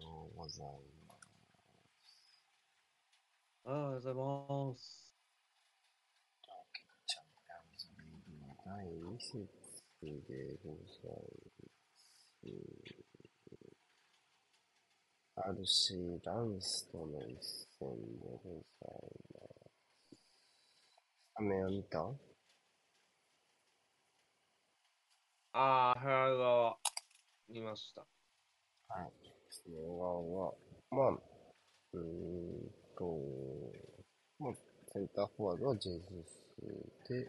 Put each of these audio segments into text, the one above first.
ようございます。おはようございます。チャンピオンズリーグの第2節でございます。RC ランスとの一戦でございます。雨を見たああ、ハイは見ました。はい。その側は、まあ、うーんと、まあ、センターフォワードはジェズスで、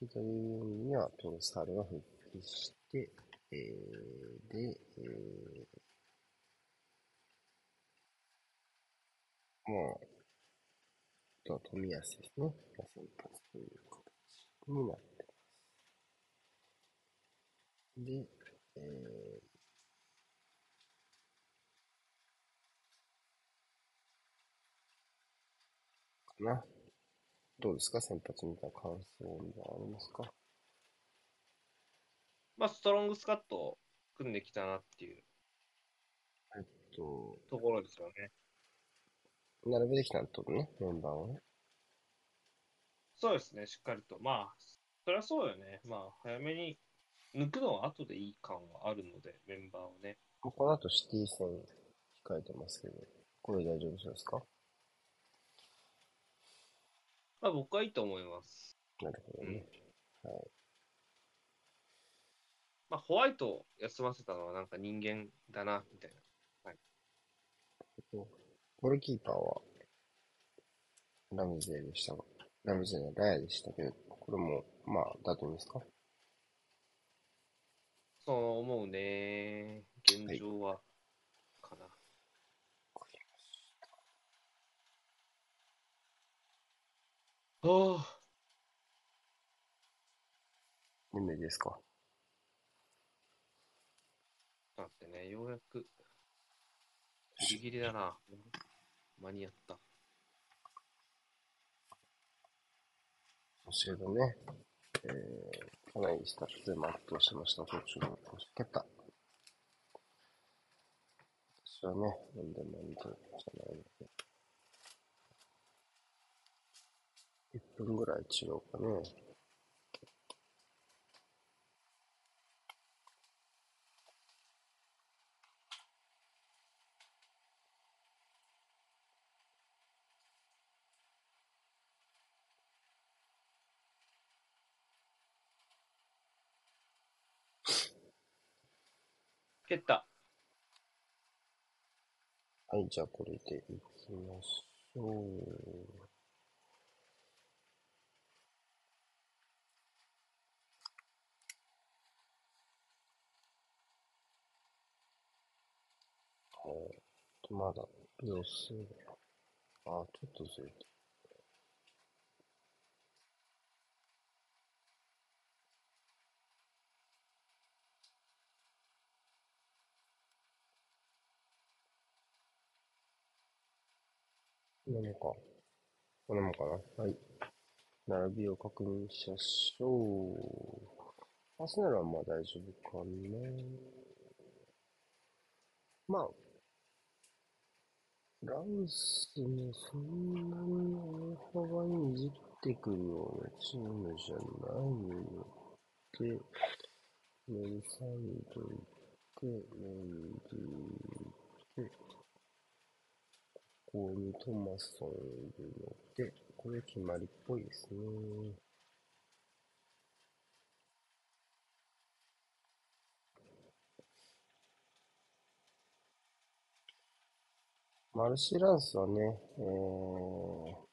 左にはトロサールが復帰して、えー、で、えー、まあ、と富安ですね。が先発という形になってます。で、えー、かな。どうですか？先発見た感想はありますか？まあ、ストロングスカットを組んできたなっていうえっと、ところですよね。並べてきたんとね、メンバーをね。そうですね、しっかりと。まあ、そりゃそうよね。まあ、早めに抜くのは後でいい感はあるので、メンバーをね。この後シティ戦控えてますけど、これ大丈夫そうですか？まあ、僕はいいと思います。なるほどね。はい。まあ、ホワイトを休ませたのはなんか人間だな、みたいな。ゴールキーパーは、ラムゼーでしたが、ラムゼーのラヤでしたけど、これも、まあ、だといいんですか？そう思うね。現状は、かな。ああ。夢ですか？待ってね、ようやく、ギリギリだな。間に合った。そしてね、えー、かなりスタッツで全うしてました、途中の蹴った。私はね、なんでも満足じゃないので。分ぐらい違うかね。蹴った。はい、じゃあこれでいきましょう。えーっと、まだ秒数が、あ、ちょっとずれて。なのか。こんなもかな。はい。並びを確認しましょう。アーセナルはまあ大丈夫かな。まあ、ランスもそんなに大幅にいじってくるようなチームじゃないので、メンサンドいて、メンディーで、ここにトマソンいるので、これ決まりっぽいですね。マルシーランスはね、えー、こ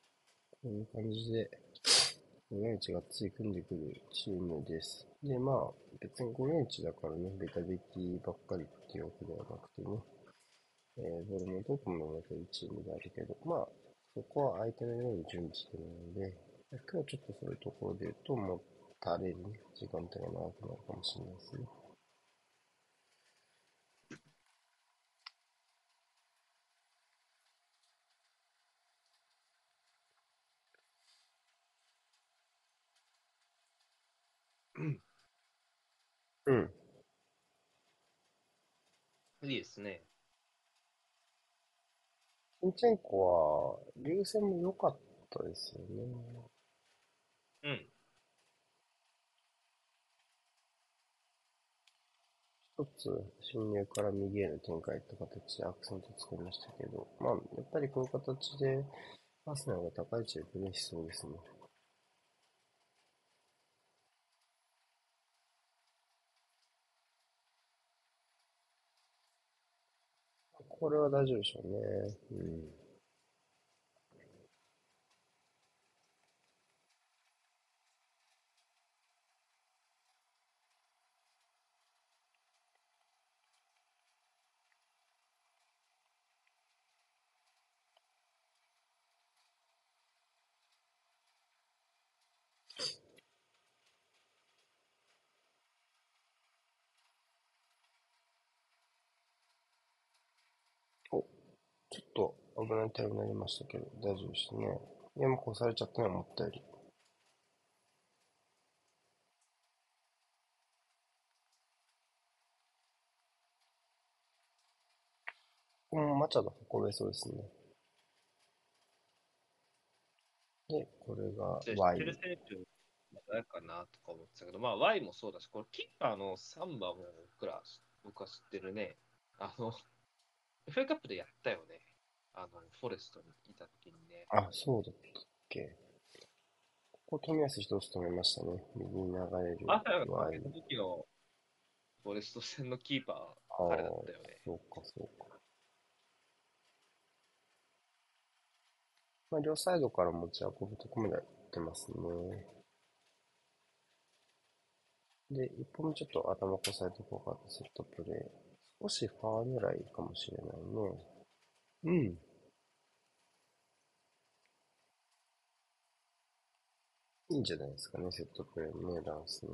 ういう感じで、541がつい組んでくるチームです。で、まあ、別に541だからね、ベタベキばっかりっていうわけではなくてね、えー、ボールもどこも持てるチームであるけど、まあ、そこは相手のように準備してるので、今日はちょっとそういうところで言うと、もたれる、ね、時間帯が長くなるかもしれないですね。ますね。シンチェンコは、流線も良かったですよね。うん。一つ、侵入から右への展開って形でアクセント作りましたけど、まあ、やっぱりこういう形で、パスナーが高い位置でプレイしそうですね。これは大丈夫でしょうね。うん。お、ちょっと危ないタイムになりましたけど、大丈夫でしたね。いや、もうこうされちゃったね、思ったより。うん、マチャド運べそうですね。で、これが Y て。る選手、誰かなとか思ってたけど、まあ、Y もそうだし、これ、キーパーのサンバも僕ら、僕は知ってるね。あの、FA カップでやったよね。あの、フォレストにいた時にね。あ、そうだったっけ。ここ、冨安一つ止めましたね。右に流れる朝が Y 負けた時のフォレスト戦のキーパあー、あ彼だったよね。そうか、そうか。まあ、両サイドから持ち運ぶとこまでやってますね。で、一本目ちょっと頭こさえとこうかってセットプレー。少しファー狙いかもしれないね。うん。いいんじゃないですかね、セットプレーね、ダンスね。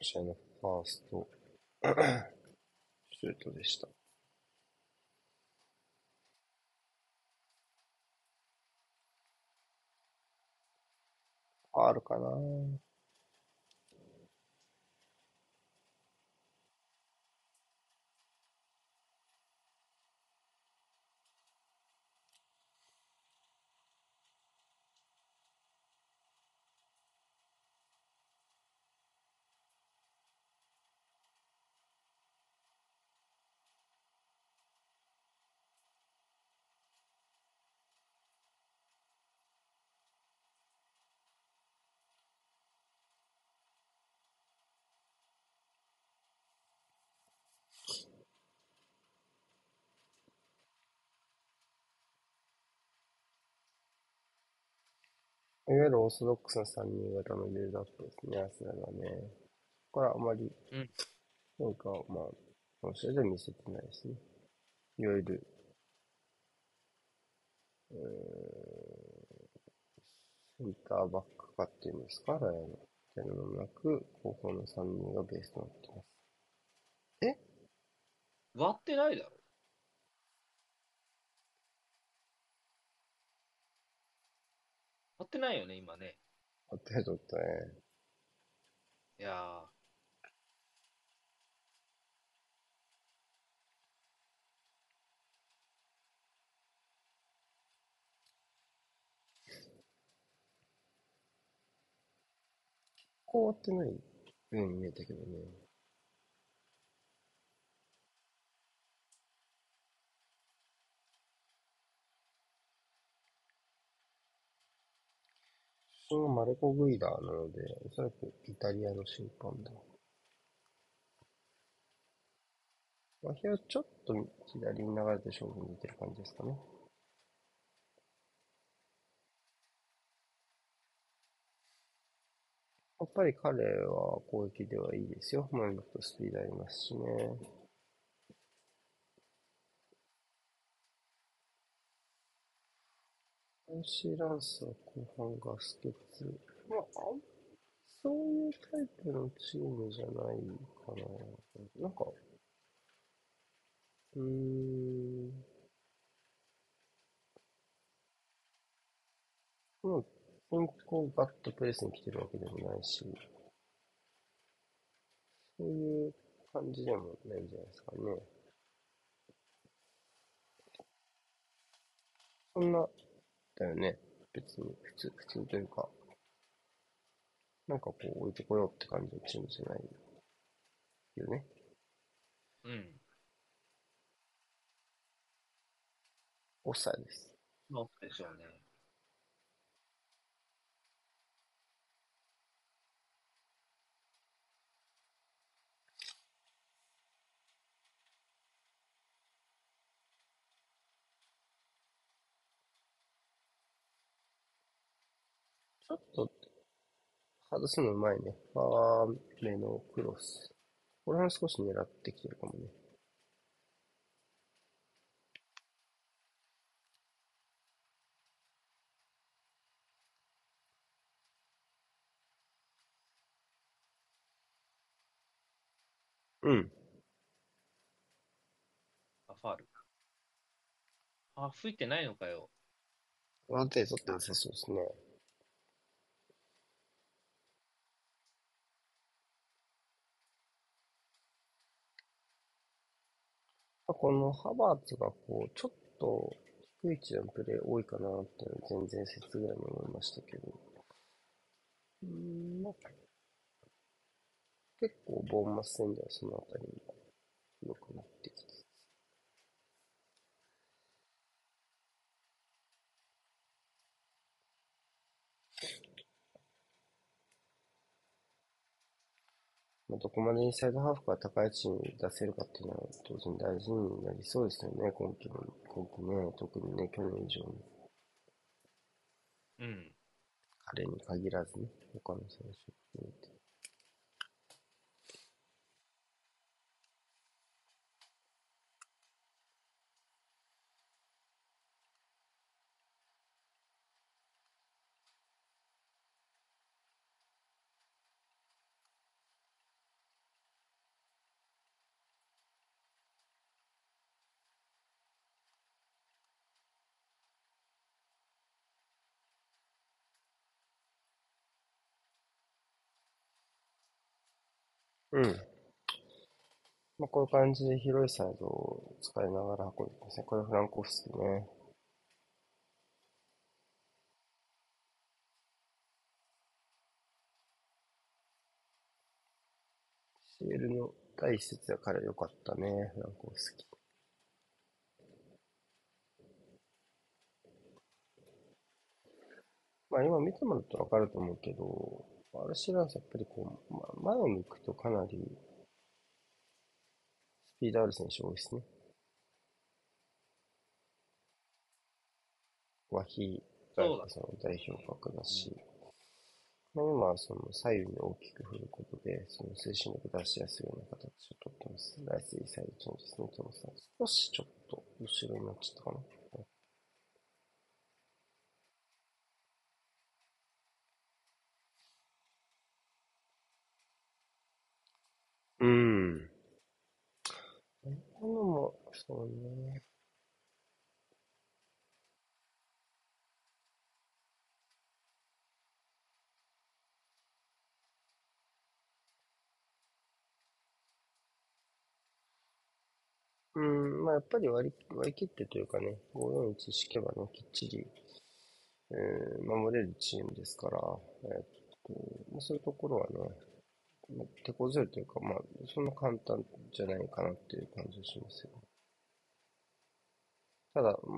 試合のファースト シュートでした。あるかな？いわゆるオーソドックスな3人型のビルドアップですね、アスナルはね。これはあまり、うんなんか、まあ、この試合では見せてないですね。いわゆる、うーん、センターバックかっていうんですか、ライアンの。っていうのもなく、後方の3人がベースとなってます。割ってないだろ。割ってないよね、今ね。あってちょっとね、いやー。こう割ってないように見えたけどね。主審はマルコ・グイダーなので、おそらくイタリアの審判だ。マヒはちょっと左に流れて勝負に出てる感じですかね。やっぱり彼は攻撃ではいいですよ。前向くとスピードありますしね。ンシーランスは後半ガスケツ。まあ、そういうタイプのチームじゃないかな。なんか、うーん。にこうガッとプレスに来てるわけでもないし、そういう感じでもないんじゃないですかね。そんな、だよね。別に、普通、普通というか、なんかこう置いてこようって感じのチームじゃないよね。うん。オフサイドです。そうでしょうね。ちょっと、外すのうまいね。ファー目のクロス。これは少し狙ってきてるかもね。うん。あ、ファール。あ、吹いてないのかよ。ワンテイ取ってなさそうですね。このハバーツがこう、ちょっと低い位置でのプレー多いかなっていうのは全然説ぐらいに思いましたけど。うん、結構ボーンマス戦ではそのあたりも良くなってきて。まあ、どこまでインサイドハーフが高い位置に出せるかっていうのは当然大事になりそうですよね、今季の、今季ね、特にね、去年以上に。うん。彼に限らずね、他の選手も含めて。うん。まあ、こういう感じで広いサイドを使いながら運んでますね。これフランコフスキね。CL の第一節は彼良かったね、フランコフスキ。まあ今見てもらったらわかると思うけど、アルシランスやっぱりこう、ま、前を向くとかなりスピードある選手多いですね。ワヒがそうだその代表格だし、まあ、今はその左右に大きく振ることで、その推進力出しやすいような形をとってます。ライスイサイドチェンジですね、トロさん。少しちょっと後ろになっちゃったかな。うん。今のも、そうね。うん、まあやっぱり割り、割り切ってというかね、541敷けばね、きっちり、えー守れるチームですから、えーっと、まあそういうところはね、手こずるというか、まあ、そんな簡単じゃないかなっていう感じがしますよ。ただ、うん、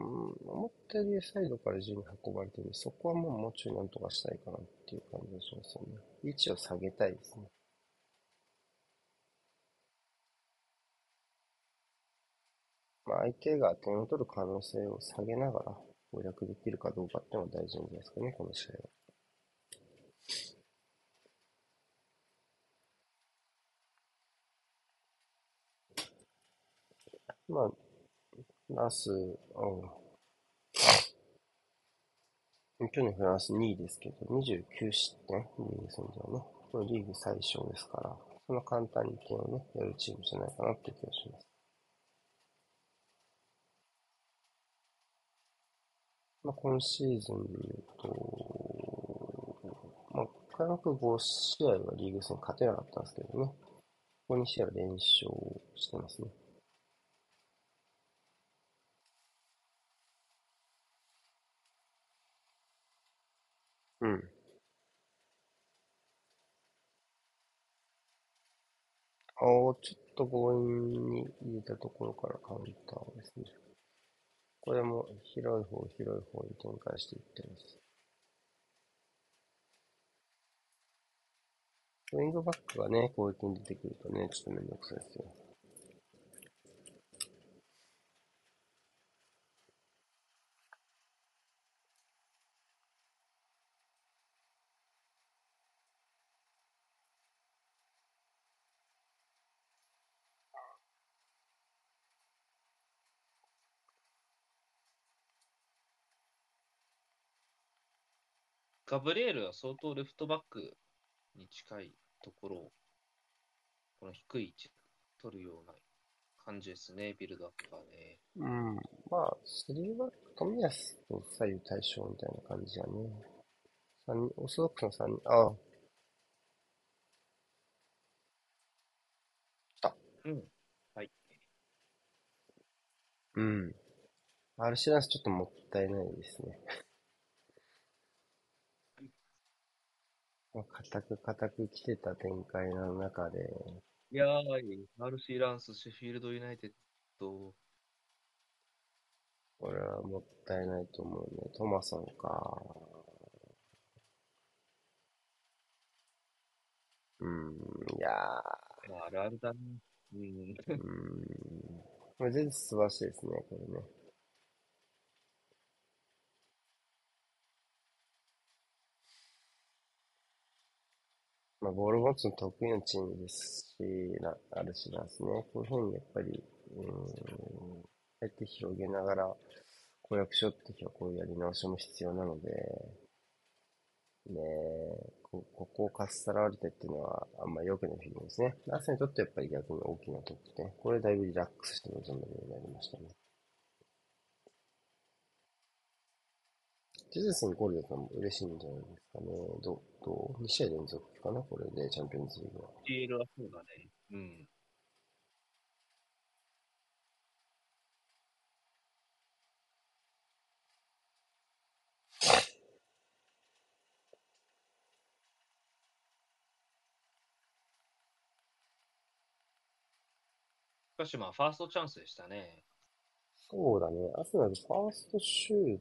思ったよりサイドから順に運ばれてるんで、そこはもうもうちょいなんとかしたいかなっていう感じがしますよね。位置を下げたいですね。まあ、相手が点を取る可能性を下げながら攻略できるかどうかっていうのが大事なんじゃないですかね、この試合は。まあ、フランス、うん去年フランス2位ですけど、29失点、リーグ戦ではね。これリーグ最小ですから、そんな簡単に点をね、やるチームじゃないかなって気がします。まあ、今シーズンで言うと、まあ開幕5試合はリーグ戦勝てなかったんですけどね。ここ2試合連勝してますね。うん。ああ、ちょっと強引に入れたところからカウンターですね。これも広い方、広い方に展開していってます。ウィングバックがね、攻撃に出てくるとね、ちょっとめんどくさいですよ。ガブリエルは相当レフトバックに近いところを、この低い位置取るような感じですね、ビルドアップはね。うん。まあ、スリーバック、富安と左右対称みたいな感じやね。三人、オーソドックスの3人、ああ。来た。うん。はい。うん。アルシランスちょっともったいないですね。固く固く来てた展開の中で。いやー、マルシー・ランス、シェフィールド・ユナイテッド。これはもったいないと思うね。トマソンか。うん、いやー。まあ、あるあるだね。うん。うん。これ全然素晴らしいですね、これね。まあ、ボール持つの得意なチームですし、なあるしなんですね。こういうふうにやっぱり、うん、やって広げながら攻略しようって時はこういうやり直しも必要なので、ねこここをかっさらわれてっていうのはあんまり良くないフィーリングですね。アーセにとってやっぱり逆に大きな得点。これだいぶリラックスして臨めるようになりましたね。ジェズスにゴールだったのも嬉しいんじゃないですかね。どどう ?2 試合連続かな？これで、チャンピオンズリーグは。CL はそうだね。うん。しかしまあ、ファーストチャンスでしたね。そうだね。アーセナル、ファーストシュー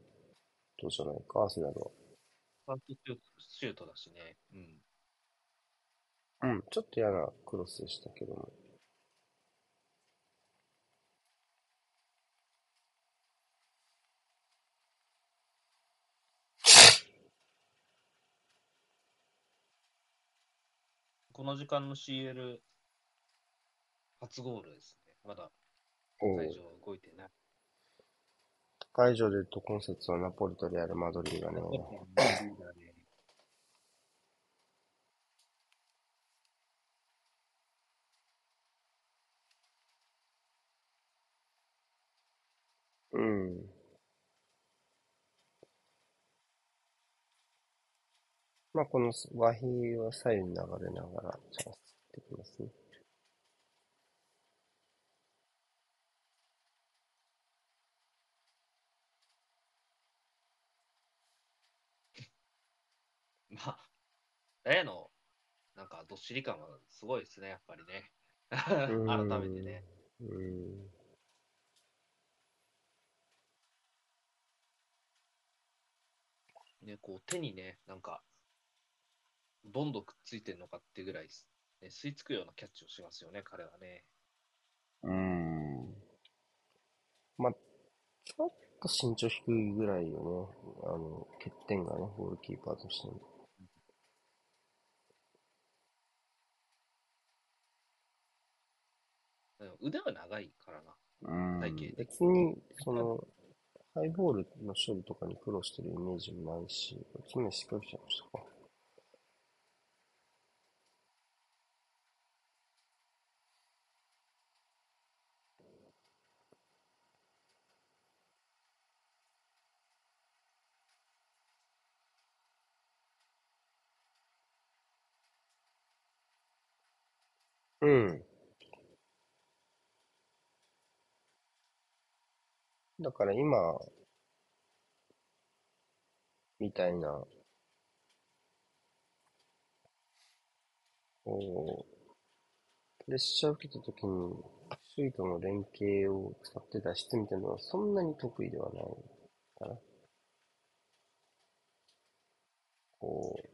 トじゃないか、アーセナルは。ファーストシュートだしね。うん。うん、ちょっと嫌なクロスでしたけども。この時間の CL 初ゴールですね。まだ会場動いてない。会場で言うと今節はナポリとレアル・マドリーがね。うん。まあ、この和比は左右に流れながらチャンスってきますね。まあ、例の、なんか、どっしり感はすごいですね、やっぱりね。改めてね。ね、こう、手にね、なんか、どんどんくっついてるのかってぐらい、ね、吸い付くようなキャッチをしますよね、彼はね。うん。まあ、ちょっと身長低いぐらいよね。あの、欠点がね、ゴールキーパーとしても。腕は長いからな。体型別に、その、ハイボールの処理とかに苦労してるイメージもないし、常にしっかりしちゃいましたか。うん。だから今、みたいな、こう、プレッシャーを受けたときに、周囲との連携を使って脱出みたいなのはそんなに得意ではないかな。こう、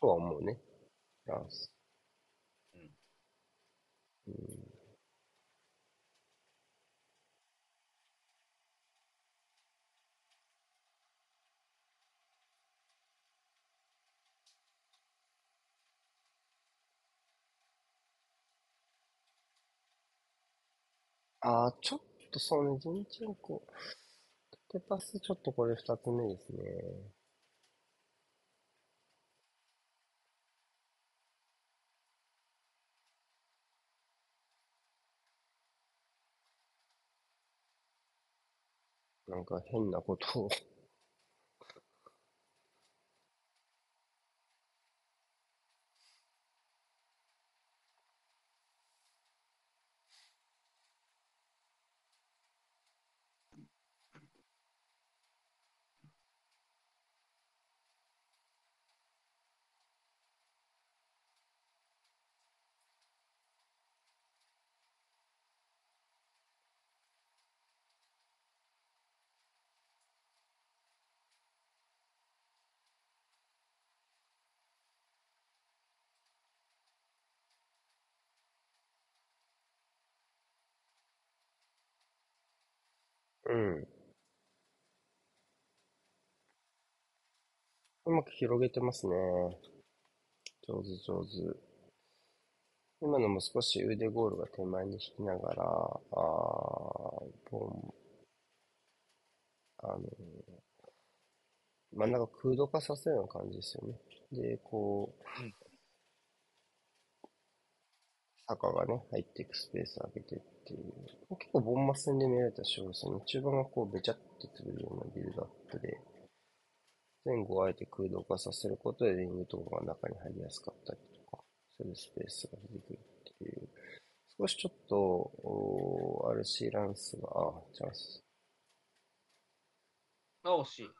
とは思うね。フランス。ああ、ちょっとそうね、ジンチェンコ、縦パスちょっとこれ二つ目ですね。なんか変なことをうん。うまく広げてますね。上手上手。今のも少し腕ゴールが手前に引きながら、あー、ボン、あの、真ん中空洞化させるような感じですよね。で、こう、うん坂がね、入っていくスペースを開けてっていう。結構ボンマス戦で見られた勝負ですね。中盤がこうべちゃってくるようなビルドアップで、前後をあえて空洞化させることでリングとかが中に入りやすかったりとか、そういうスペースが出てくるっていう。少しちょっと、RC ランスが、あ、チャンス。あ、惜しい。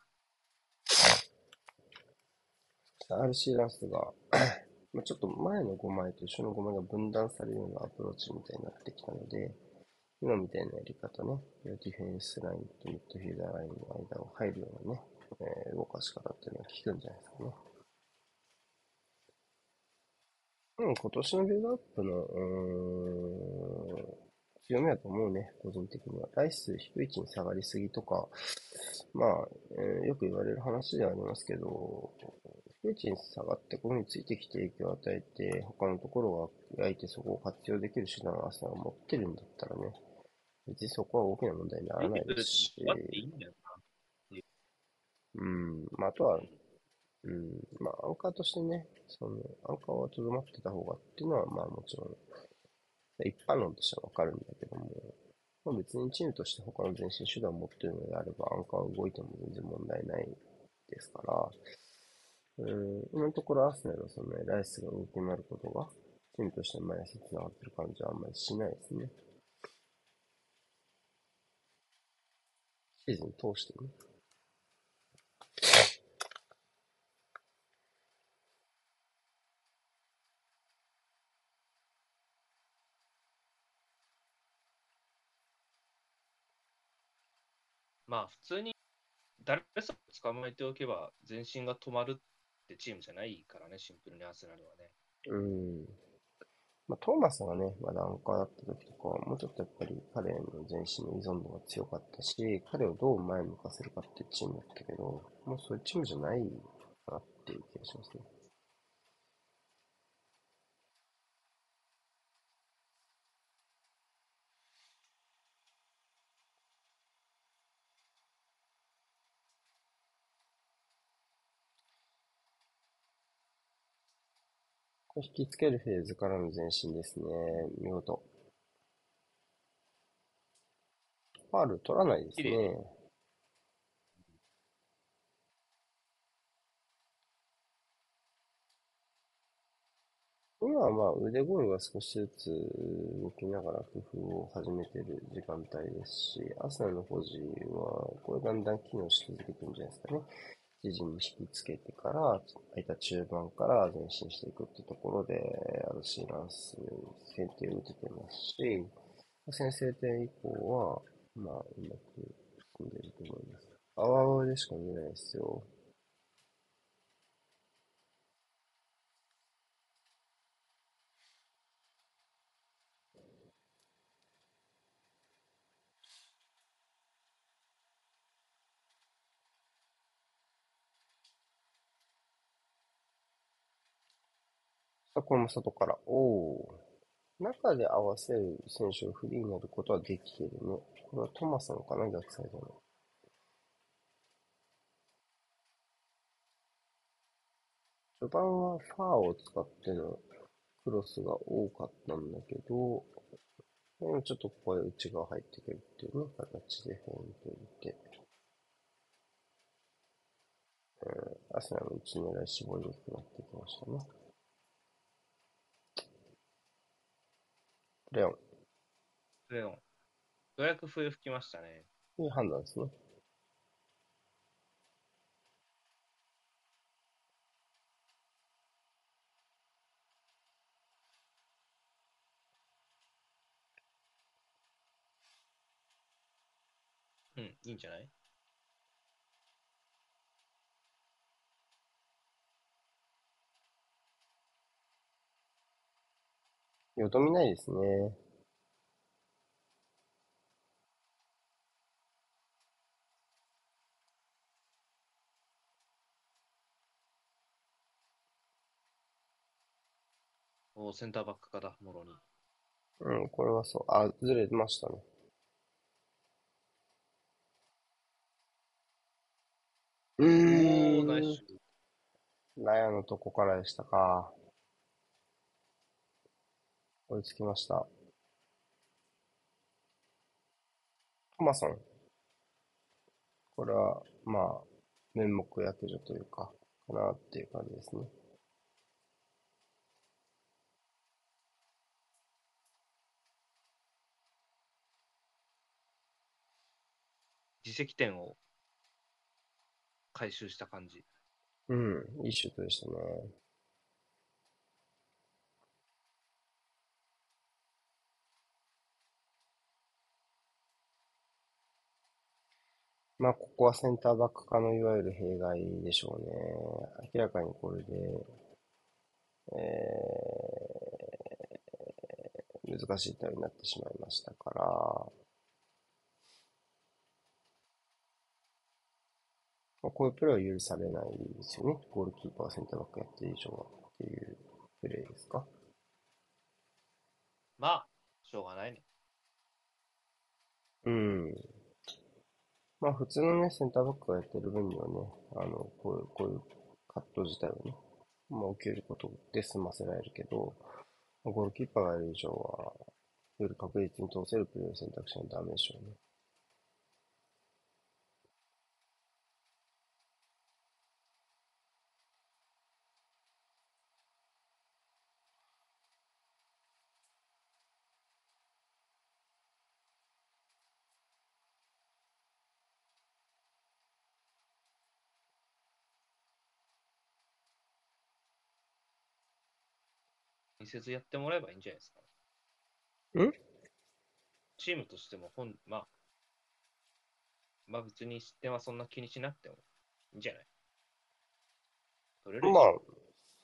RC ランスがちょっと前の5枚と一緒の5枚が分断されるようなアプローチみたいになってきたので、今みたいなやり方ね、ディフェンスラインとミッドフィーダーラインの間を入るようなね、えー、動かし方っていうのは効くんじゃないですかね。うん、今年のビルドアップの、うん、強みだと思うね、個人的には。台数低い位置に下がりすぎとか、まあ、えー、よく言われる話ではありますけど、低い位置に下がってここについてきて影響を与えて、他のところが焼いてそこを活用できる手段をアスナが持ってるんだったらね、別にそこは大きな問題にならないですし。うん、まあ、あとは、うん、まあ、アンカーとしてね、その、アンカーはとどまってた方がっていうのは、まあもちろん、一般論としてはわかるんだけども、まあ、別にチームとして他の前進手段を持ってるのであれば、アンカーは動いても全然問題ないですから、うん、今のところアーセナルはそのね、ライスが動き回ることが、チームとして前足繋がってる感じはあんまりしないですね。シーズン通してね。まあ普通に誰さ捕まえておけば全身が止まるってチームじゃないからね、シンプルにアーセナルはね。うん。まあ、トーマスがね、まだアンカーだった時とかは、もうちょっとやっぱり彼の全身の依存度が強かったし、彼をどう前向かせるかっていうチームだったけど、もうそういうチームじゃないかなっていう気がしますね。引きつけるフェーズからの前進ですね。見事。ファール取らないですね。今はまあ腕ゴールが少しずつ動きながら工夫を始めている時間帯ですし、アスナの保持はこれだんだん機能し続けてるんじゃないですかね。自陣に引きつけてから、空いた中盤から前進していくってところで、アルシーランス、先手を打ててますし、先制点以降は、まあ、うまく組んでると思います。泡々でしか見えないですよ。さあ、これも外から。おお。中で合わせる選手がフリーになることはできてるね。これはトマさんかな、逆サイドの。序盤はファーを使ってのクロスが多かったんだけど、ちょっとここで内側入ってくるっていうね、形でフェイント入れて、うん、アスナの内狙い絞りにくくなってきましたね。レオン。レオン。ようやく笛吹きましたね。いい判断ですね。うん、いいんじゃない？よどみないですね。おセンターバックかだ、もろに。うん、これはそう。あ、ずれましたね。うーん。ナイス。ラヤのとこからでしたか。追いつきました。トマソン。これは、まあ、面目躍如というか、かなっていう感じですね。自責点を回収した感じ。うん、いいシュートでしたね。まあ、ここはセンターバック化のいわゆる弊害でしょうね。明らかにこれで、えー、難しい対応になってしまいましたから、まあ、こういうプレーは許されないですよね。ゴールキーパーはセンターバックやってる以上はっていうプレーですか？まあ、しょうがないね。うん。まあ普通のね、センターバックがやってる分にはね、あの、こういう、こういうカット自体はね、まあ起きることで済ませられるけど、ゴールキーパーがいる以上は、より確実に通せるプレー選択しないとダメでしょうね。せずやってもらえばいいんじゃないですか？んチームとしても本、まあ、まあ別に失点はそんな気にしなくてもいいんじゃない？取れるまあ、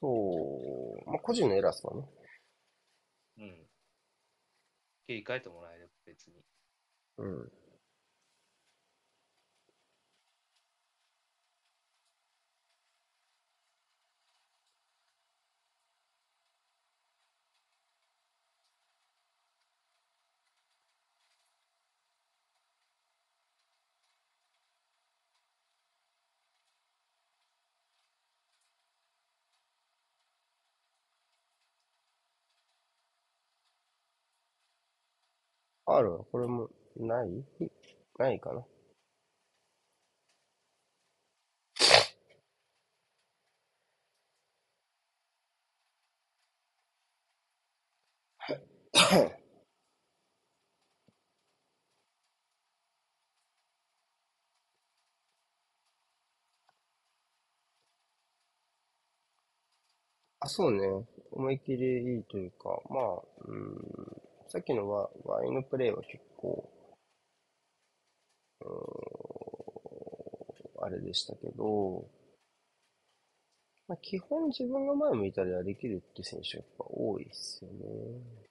そう、まあ個人のエラーですからね。うん。切り替えてもらえれば別に。うん。ある？これも、ない？ないかな？あ、そうね。思い切りいいというか、まあ、うん、さっきのはワインのプレイは結構、うん、あれでしたけど、まあ、基本自分が前向いたりはできるって選手やっぱ多いっすよね。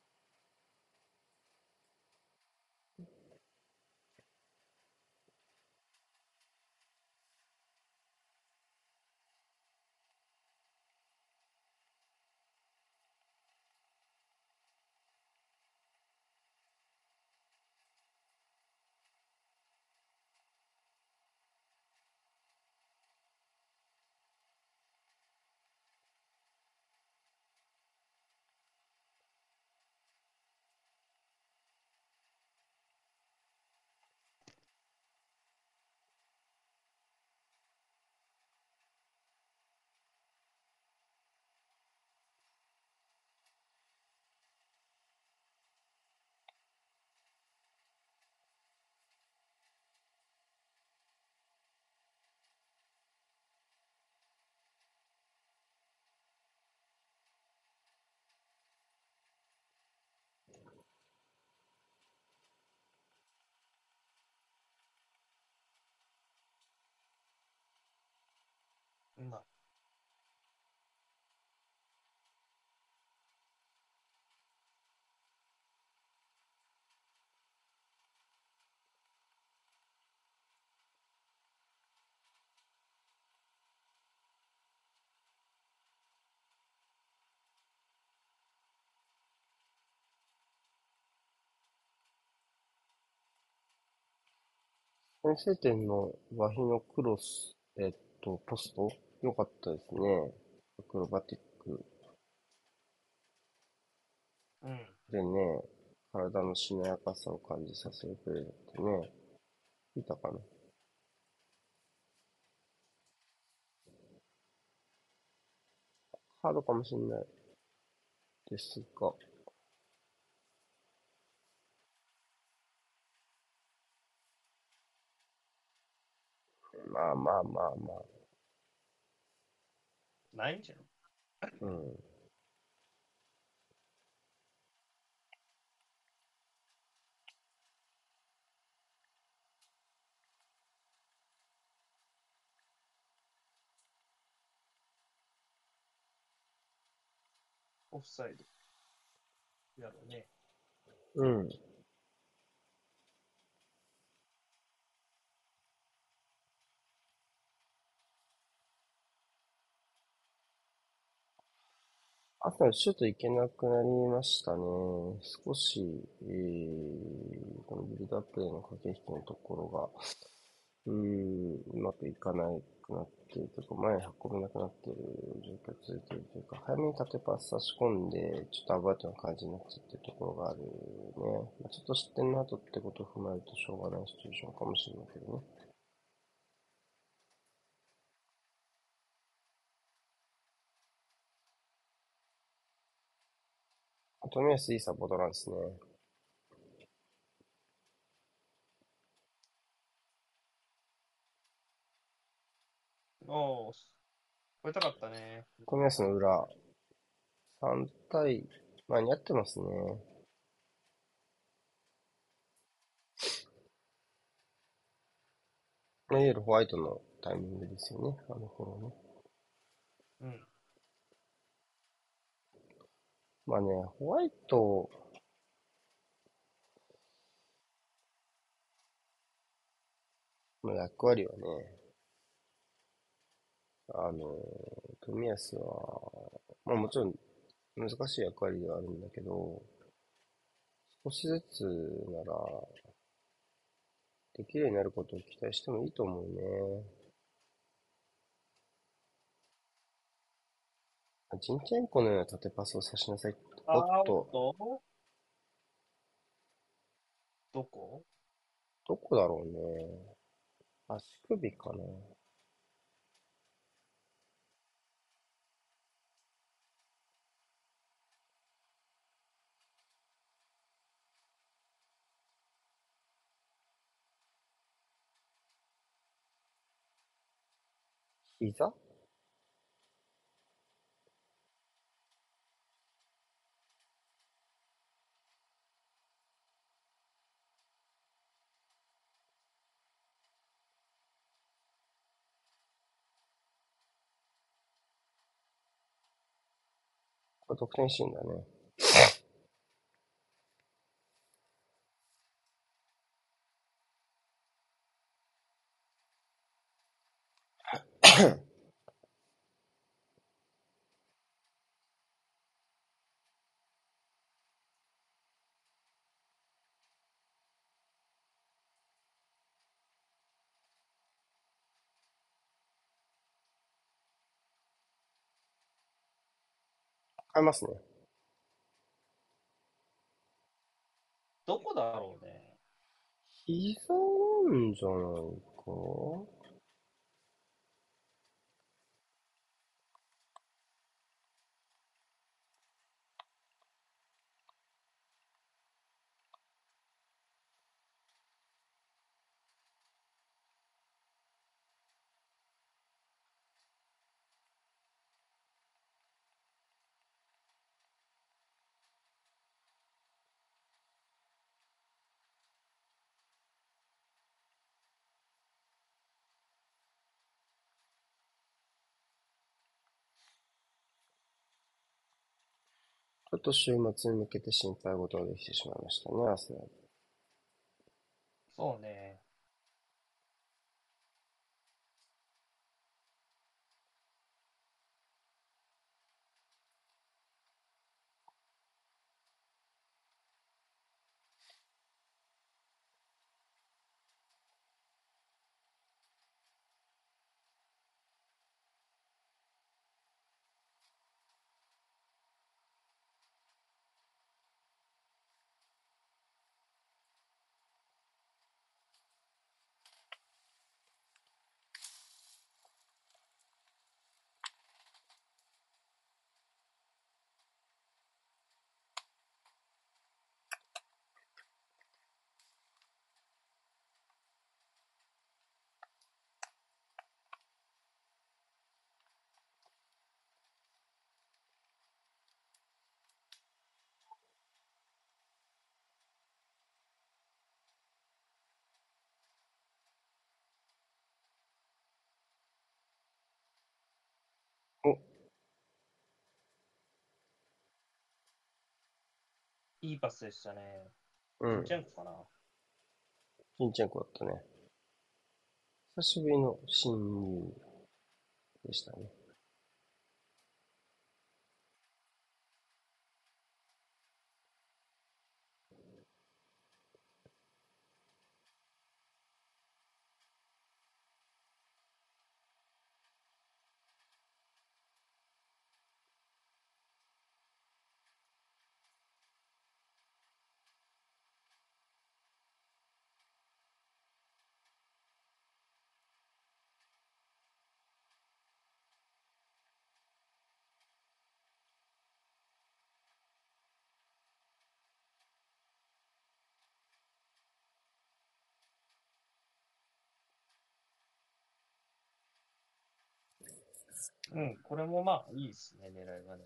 まあ、先制点のワヒのクロス、えっと、ポスト良かったですね。アクロバティックうん。でね、体のしなやかさを感じさせるプレーだってね。見たかなハードかもしれないですが。まあまあまあまあ。ないんじゃん。うん。オフサイド。やろうね。うん。朝シュートいけなくなりましたね。少し、えー、このビルドアップでの駆け引きのところが、うん、うまくいかなくなっているというか、前に運べなくなっている状況が続いているというか、早めに縦パス差し込んで、ちょっとアバウトな感じになっちゃってるところがあるね。ま、ちょっと失点の後ってことを踏まえるとしょうがないシチュエーションかもしれないけどね。とりあえずいいサポートなんですね。おー、超えたかったね。コミアスの裏、3対、まあ、似合ってますね。いわゆるホワイトのタイミングですよね、あの頃ね。うん。まあね、ホワイトの役割はね、あの、富安は、まあもちろん難しい役割ではあるんだけど、少しずつなら、できるようになることを期待してもいいと思うね。ちんちんこのような縦パスを差しなさい。おっと。どこ？どこだろうね。足首かな。膝？得点シーンだね。変えますね。どこだろうね。膝なんじゃないか？ちょっと週末に向けて心配事ができてしまいましたね、アーセナル。そうね。いいパスでしたね。うん。ジャンクかな。ピンチェンコだったね。久しぶりの侵入でしたね。うん、これもまあいいですね、狙いはね。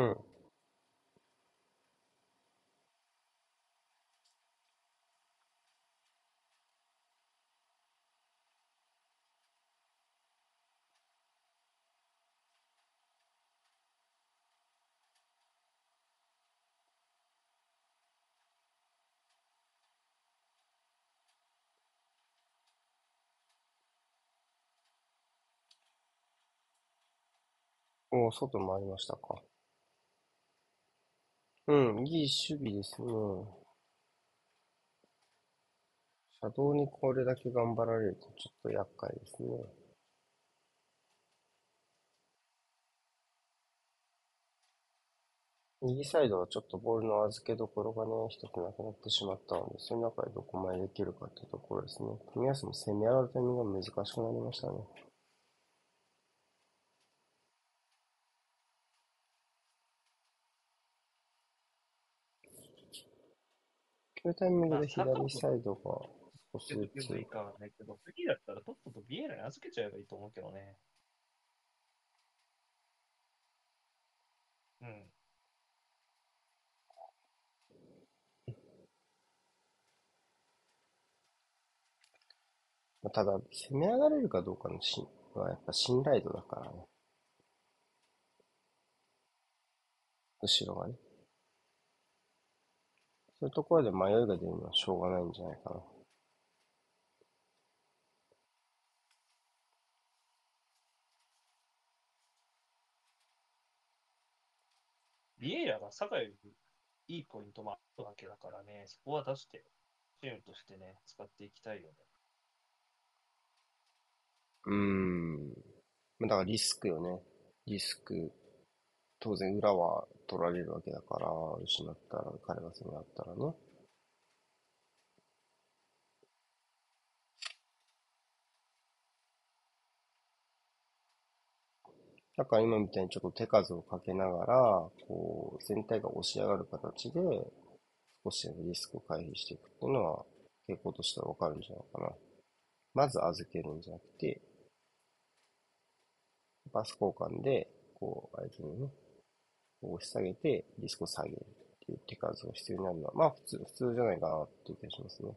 うん。もう外回りましたか。うん、いい守備ですね。車道にこれだけ頑張られるとちょっと厄介ですね。右サイドはちょっとボールの預けどころがね、一つなくなってしまったので、その中でどこまでできるかっていうところですね。冨安も攻め上がるタイミングが難しくなりましたね。こういうタイミングまあ、で左サイドが少しずつ、出てくるいいかはないけど、次だったらとっととビエラに預けちゃえばいいと思うけどね。うん。まあただ、攻め上がれるかどうかのしはやっぱ信頼度だからね。後ろがね。そういうところで迷いが出るのはしょうがないんじゃないかな。ビエイラが酒井よりいいポイントもあるわけだからね、そこは出して、チームとしてね、使っていきたいよね。うーん。まあだからリスクよね。リスク。当然裏は取られるわけだから、失ったら、彼が攻め合ったらね。だから今みたいにちょっと手数をかけながら、こう、全体が押し上がる形で、少しリスクを回避していくっていうのは、傾向としてはわかるんじゃないかな。まず預けるんじゃなくて、パス交換で、こう、相手にね、押し下げて、リスクを下げるっていう手数が必要になるのは、まあ普通、普通じゃないかなっていう気がしますね。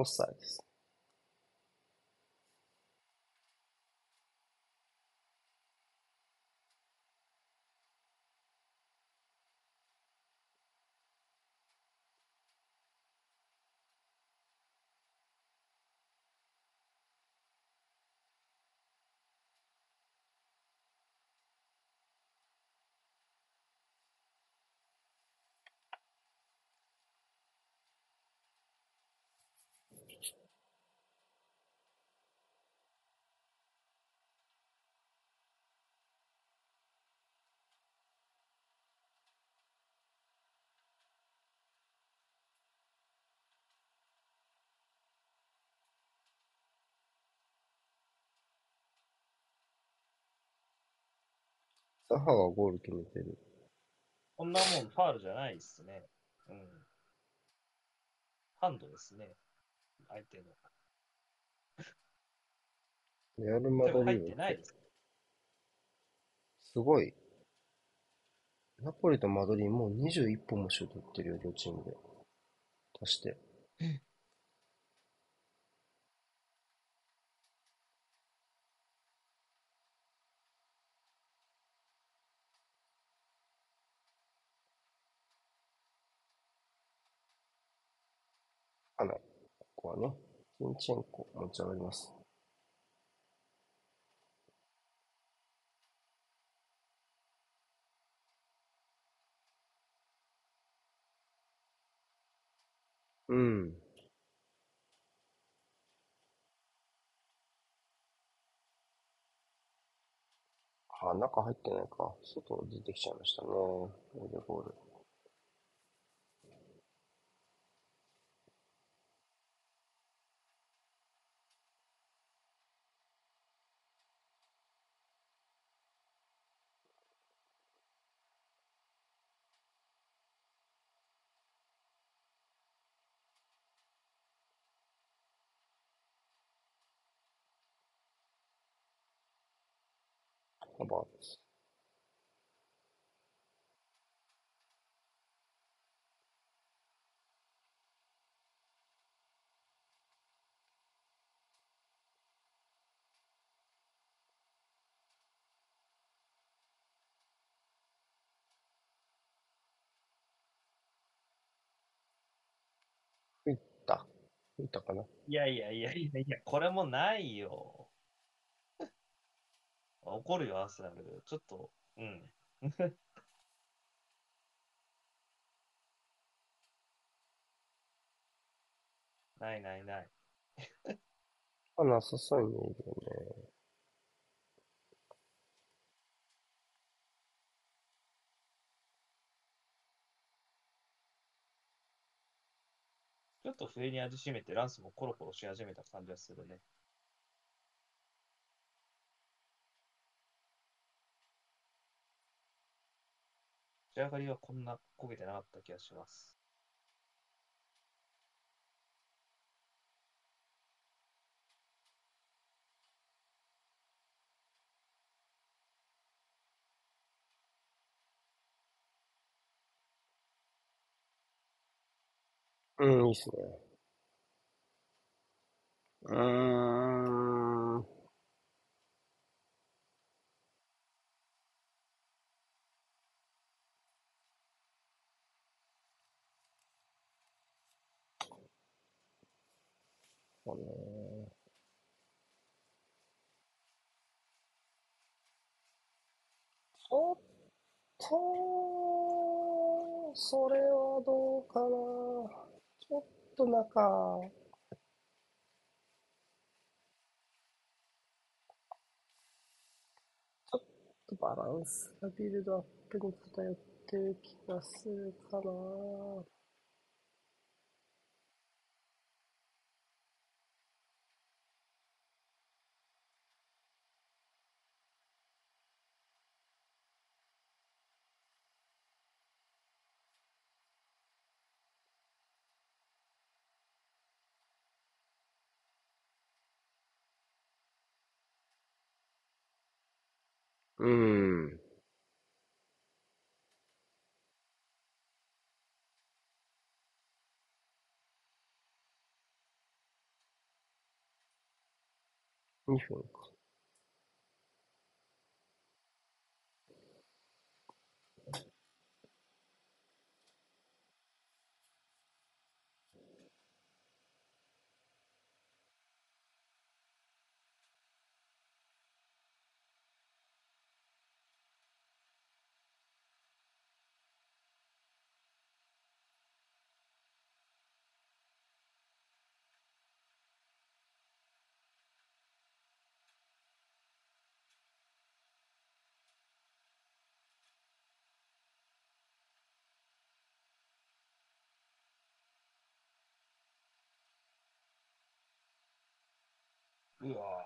オサハがゴール決めてる。こんなもんファールじゃないっすね。うん。ハンドですね。相手の。レアル・マドリード入ってないです。すごい。ナポリとマドリーもう21本もシュート打ってるよ、両チームで。足して。かない。ここはね、ジンチェンコ持ち上がります。うん。あ、中入ってないか。外出てきちゃいましたね。オーデゴール。打ったかないやいやいやいやいや、これもないよ。怒るよ、アーセナル。ちょっと、うん。ないないない。あ、なさそうに見えるよね。ちょっと笛に味しめて、ランスもコロコロし始めた感じがするね。仕上がりはこんな焦げてなかった気がします。うん、いいっすね。うーん。そうね。ちょっと、それはどうかな。ちょっとなんか、ちょっとバランスがビルドアップに偏ってる気がするかな。うん。2分か。う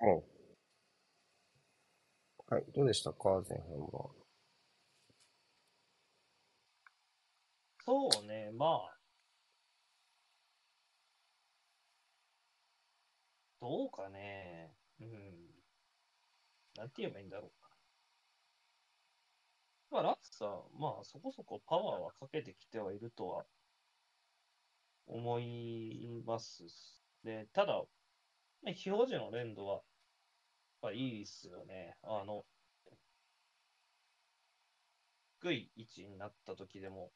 わおうはい、どうでしたか？前半は。そうね、まあ。どうかね。うん。なんて言えばいいんだろうか。まあ、ラッツは、まあ、そこそこパワーはかけてきてはいるとは思います。で、ただ、非表示の連動は、やっぱいいっすよね。あの、低い位置になった時でも、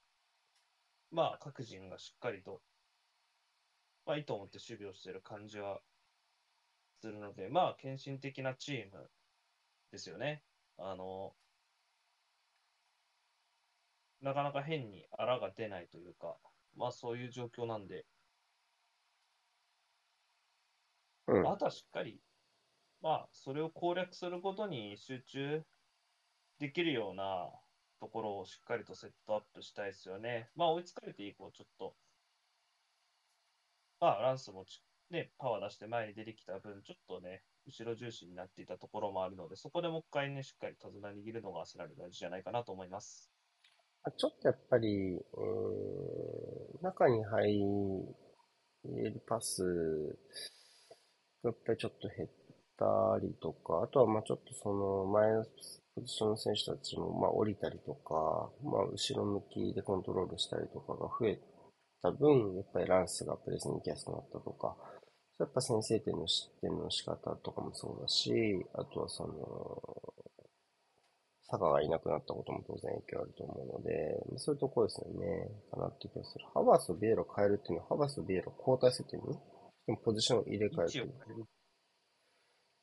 まあ、各人がしっかりと、まあ、いいと思って守備をしてる感じはするので、まあ、献身的なチームですよね。あの、なかなか変にあらが出ないというか、まあ、そういう状況なんで、うん。あとはしっかりまあ、それを攻略することに集中できるようなところをしっかりとセットアップしたいですよね。まあ、追いつかれて以降、ちょっと、まあ、ランスもちね、パワー出して前に出てきた分、ちょっとね、後ろ重心になっていたところもあるので、そこでもう一回ね、しっかり手綱握るのがアスナル大事じゃないかなと思います。ちょっとやっぱり、えー中に入れるパスがやっぱりちょっと減ったりとか、あとはまあちょっとその前のポジションの選手たちもまあ降りたりとか、まあ後ろ向きでコントロールしたりとかが増えた分、やっぱりランスがプレスに行きやすくなったとか、やっぱ先制点の失点の仕方とかもそうだし、あとはその、坂がいなくなったことも当然影響あると思うので、そういうところですよね。かなって気がする。ハバースとビエロ変えるっていうのは、ハバースとビエロ交代するっていうのでもポジションを入れ替えてる。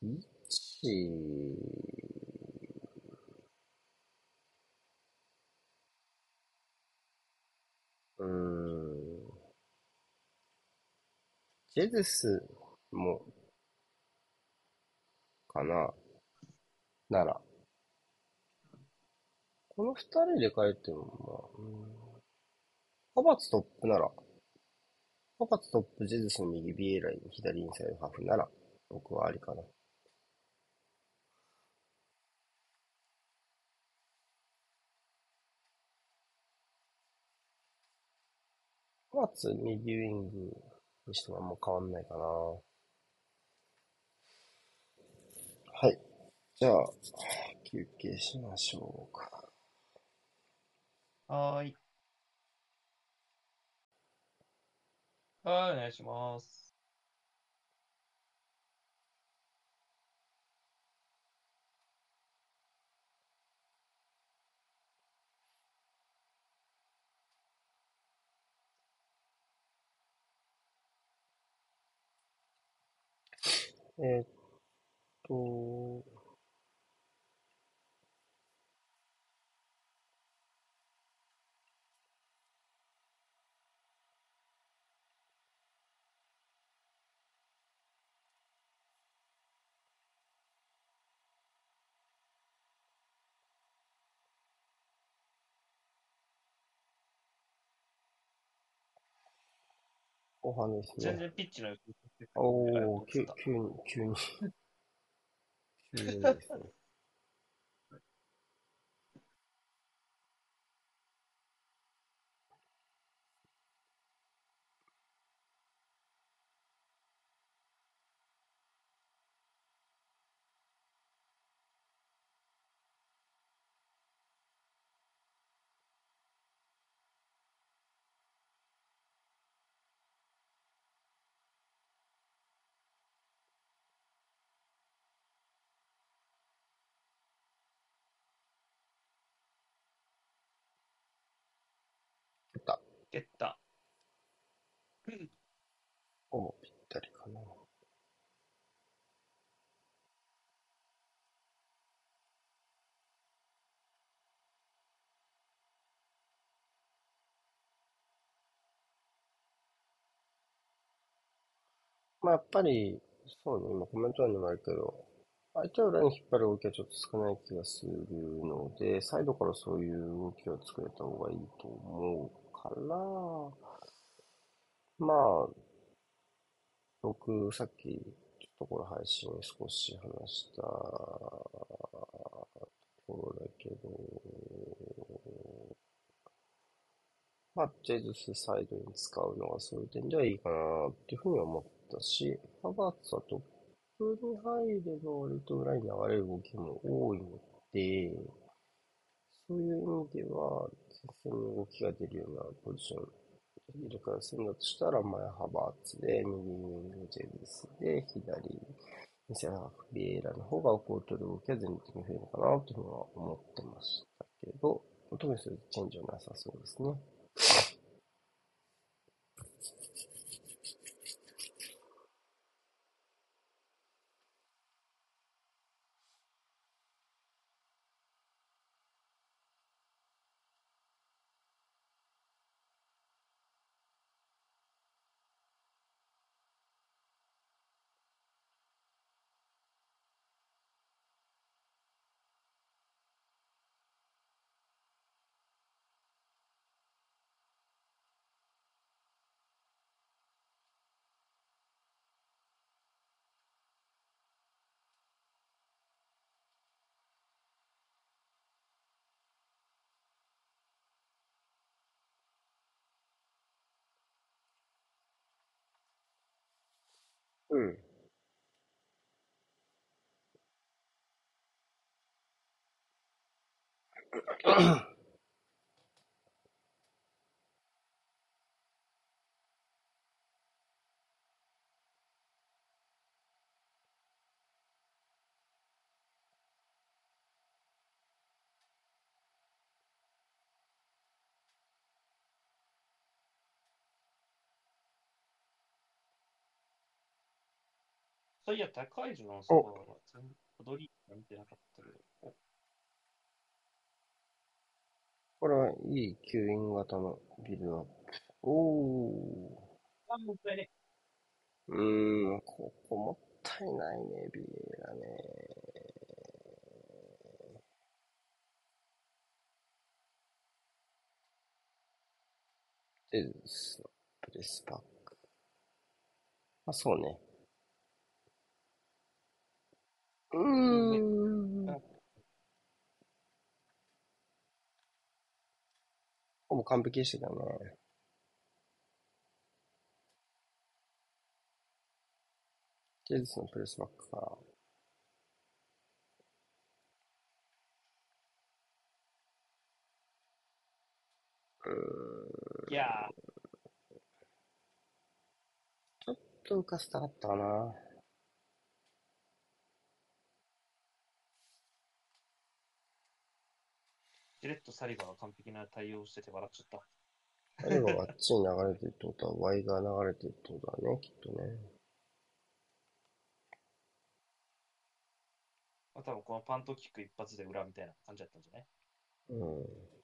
位置、うーん。ジェズスも、かな。なら。この二人で変えても、まあ、うん。ハバツトップなら、ハバツトップ、ジェズスの右、ビエライラに左インサイドハーフなら、僕はありかな。ハバツ、右ウィングにしてもあんま変わんないかな。はい。じゃあ、休憩しましょうか。はーい。はい、お願いします。えーっと、後半ですね。全然ピッチのおー、くれない急急に、急に。急にですね。やった。蹴った。ほぼぴったりかな。まあ、やっぱり、そうね、今コメント欄にもあるけど、相手を裏に引っ張る動きはちょっと少ない気がするので、サイドからそういう動きを作れた方がいいと思うから、まあ、僕、さっき、ちょっとこれ配信少し話したところだけど、まあ、ジェズスサイドに使うのがそういう点ではいいかなっていうふうに思ったし、ハバーツはトップに入れば割と裏に流れる動きも多いので、そういう意味では、前線に動きが出るようなポジション入れ替えするんだとしたら、前ハバーツで、右ウィングジェズスで、左、ミセラフビエラの方が奥を取る動きは全体的に増えるのかなというのは思ってましたけど、特にそういうチェンジはなさそうですね。うん。そういや、高いのさ、全部踊り見てなかったけど。おこれはいい吸引型のビルドアップ。おー。あ、もったいね。うーん、ここもったいないね、ビエラね。で、スプレスパック。あ、そうね。うーん。ほぼ完璧でしたけどね。ジェズのプレスバックか。うん。いやちょっと浮かせたかったかな。ー、ジレット・サリバーが完璧な対応してて笑っちゃった。最後があっちに流れてるってことは Y が流れてるってことだね、きっとね。まあ、多分このパントキック一発で裏みたいな感じだったんじゃない？うん。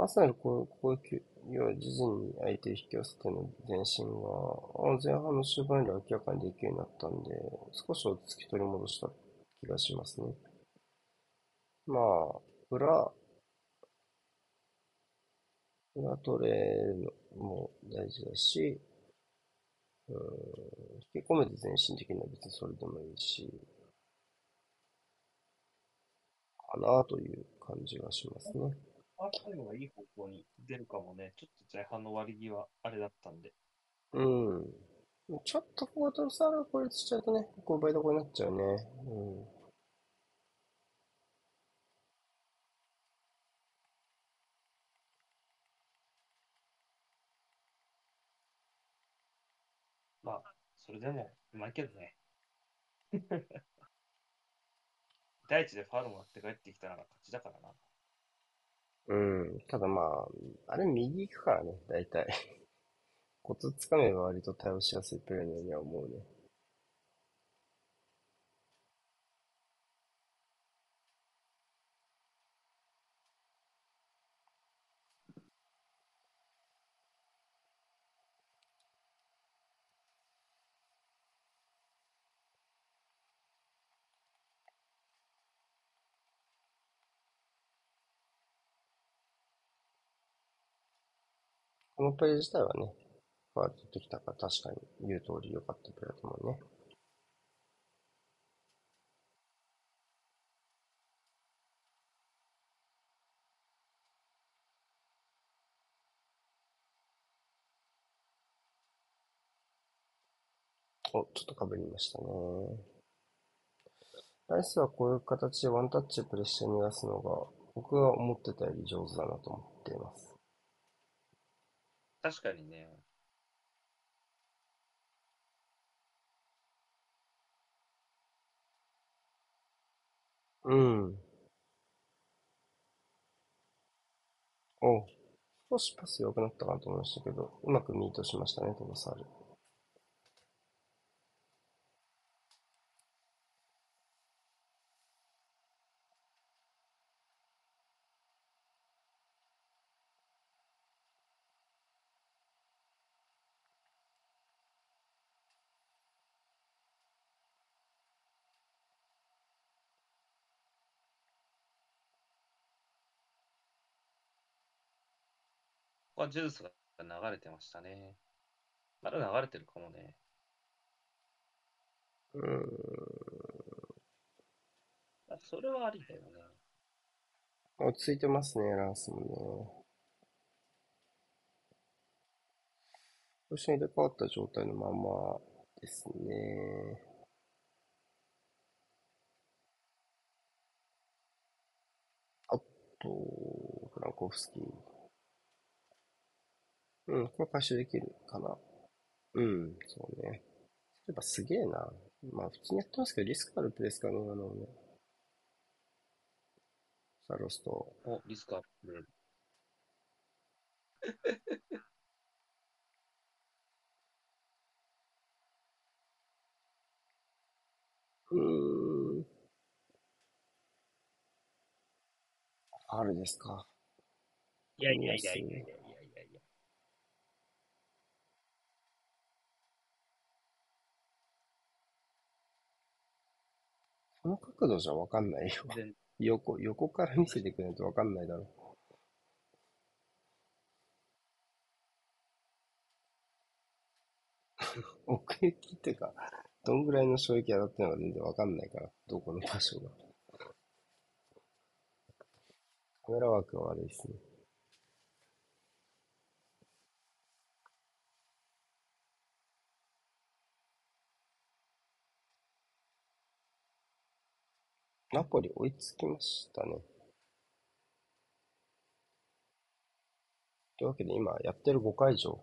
まさにこうこういう、要は自陣に相手を引き寄せての前進が、前半の終盤より明らかにできるようになったんで、少し落ち着き取り戻した気がしますね。まあ、裏、裏取れるのも大事だし、うん、引き込めて前進できるのは別にそれでもいいし、かなという感じがしますね。ファーストタイムがいい方向に出るかもね。ちょっと前半の割り際、あれだったんで。うん。ちょっとここトロサーが孤立しちゃうとね、こう倍どこになっちゃうね。うん。まあ、それでもうまいけどね。第一でファウルもらって帰ってきたのが勝ちだからな。うん。ただまあ、あれ右行くからね、大体。コツつかめば割と対応しやすいプレーのようには思うね。このプレー自体はね、ファウル取ってきたから確かに言う通り良かったプレーだと思うね。お、ちょっと被りましたね。ライスはこういう形でワンタッチでプレッシャーに逃がすのが、僕が思ってたより上手だなと思っています。確かにね。うん。お少しパス良くなったかなと思いましたけど、うまくミートしましたね、トロサール。ここはジュースが流れてましたね。まだ流れてるかもね。うーん。あそれはありだよね。落ち着いてますね、ランスもね。ポジション入れ替わった状態のままですね。あと、フランコフスキー。うん、これ回収できるかな。うん、そうね。やっぱすげえな。まあ普通にやってますけど、リスクあるプレスかね、今のね。さあ、ロスト。お、リスクある。うん。うーん。あるですか。いやいやいやいやいや。この角度じゃわかんないよ。全横、横から見せてくれないとわかんないだろ。奥行きってか、どんぐらいの衝撃当たってるのか全然わかんないから、どこの場所が。カメラワークが悪いですね。ナポリ追いつきましたね。というわけで今やってる5回以上、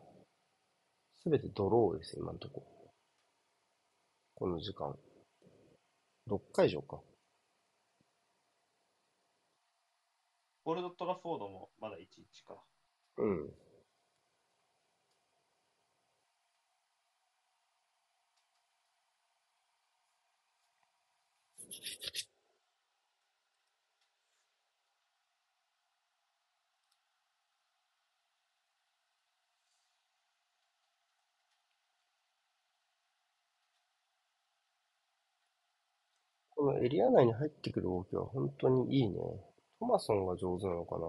すべてドローです、今のとこ。この時間。6回以上か。オールドトラフォードもまだ1-1か。うん。このエリア内に入ってくる動きは本当にいいね。トマソンが上手なのかな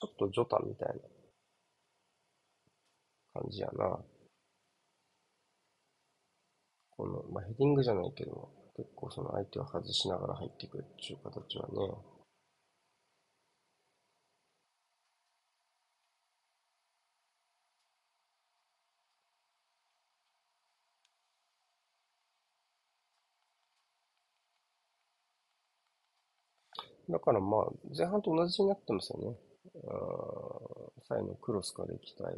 ちょっとジョタみたいな感じやな。この、まあ、ヘディングじゃないけど、結構その相手を外しながら入ってくるっていう形はね。だからまあ、前半と同じになってますよね。あーサイのクロスから行きたい。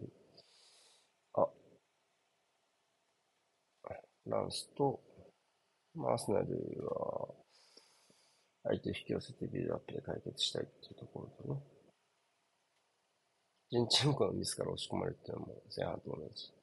あ、ランスと、まあ、アーセナルは、相手を引き寄せてビルドアップで解決したいっていうところとね。ジンチェンコのミスから押し込まれていうのも前半と同じ。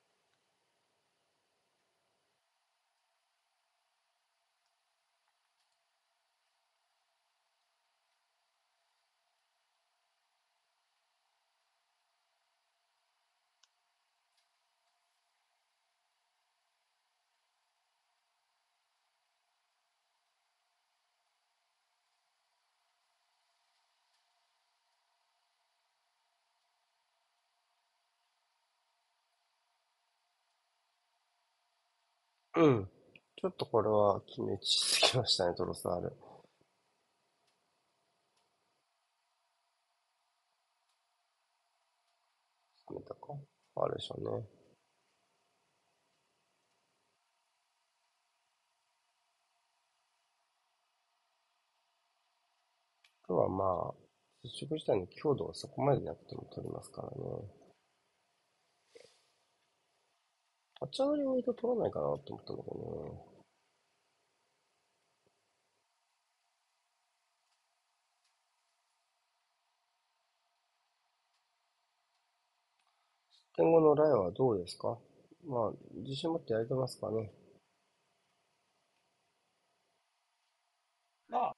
うん。ちょっとこれは決めちすぎましたね、トロサール。決めたか？あるでしょうね。あとはまあ、接触自体の強度はそこまでなくても取りますからね。立ち上がりは割と取らないかなと思ったんだけど点後のライはどうですか？まあ、自信持ってやれてますかね。まあ、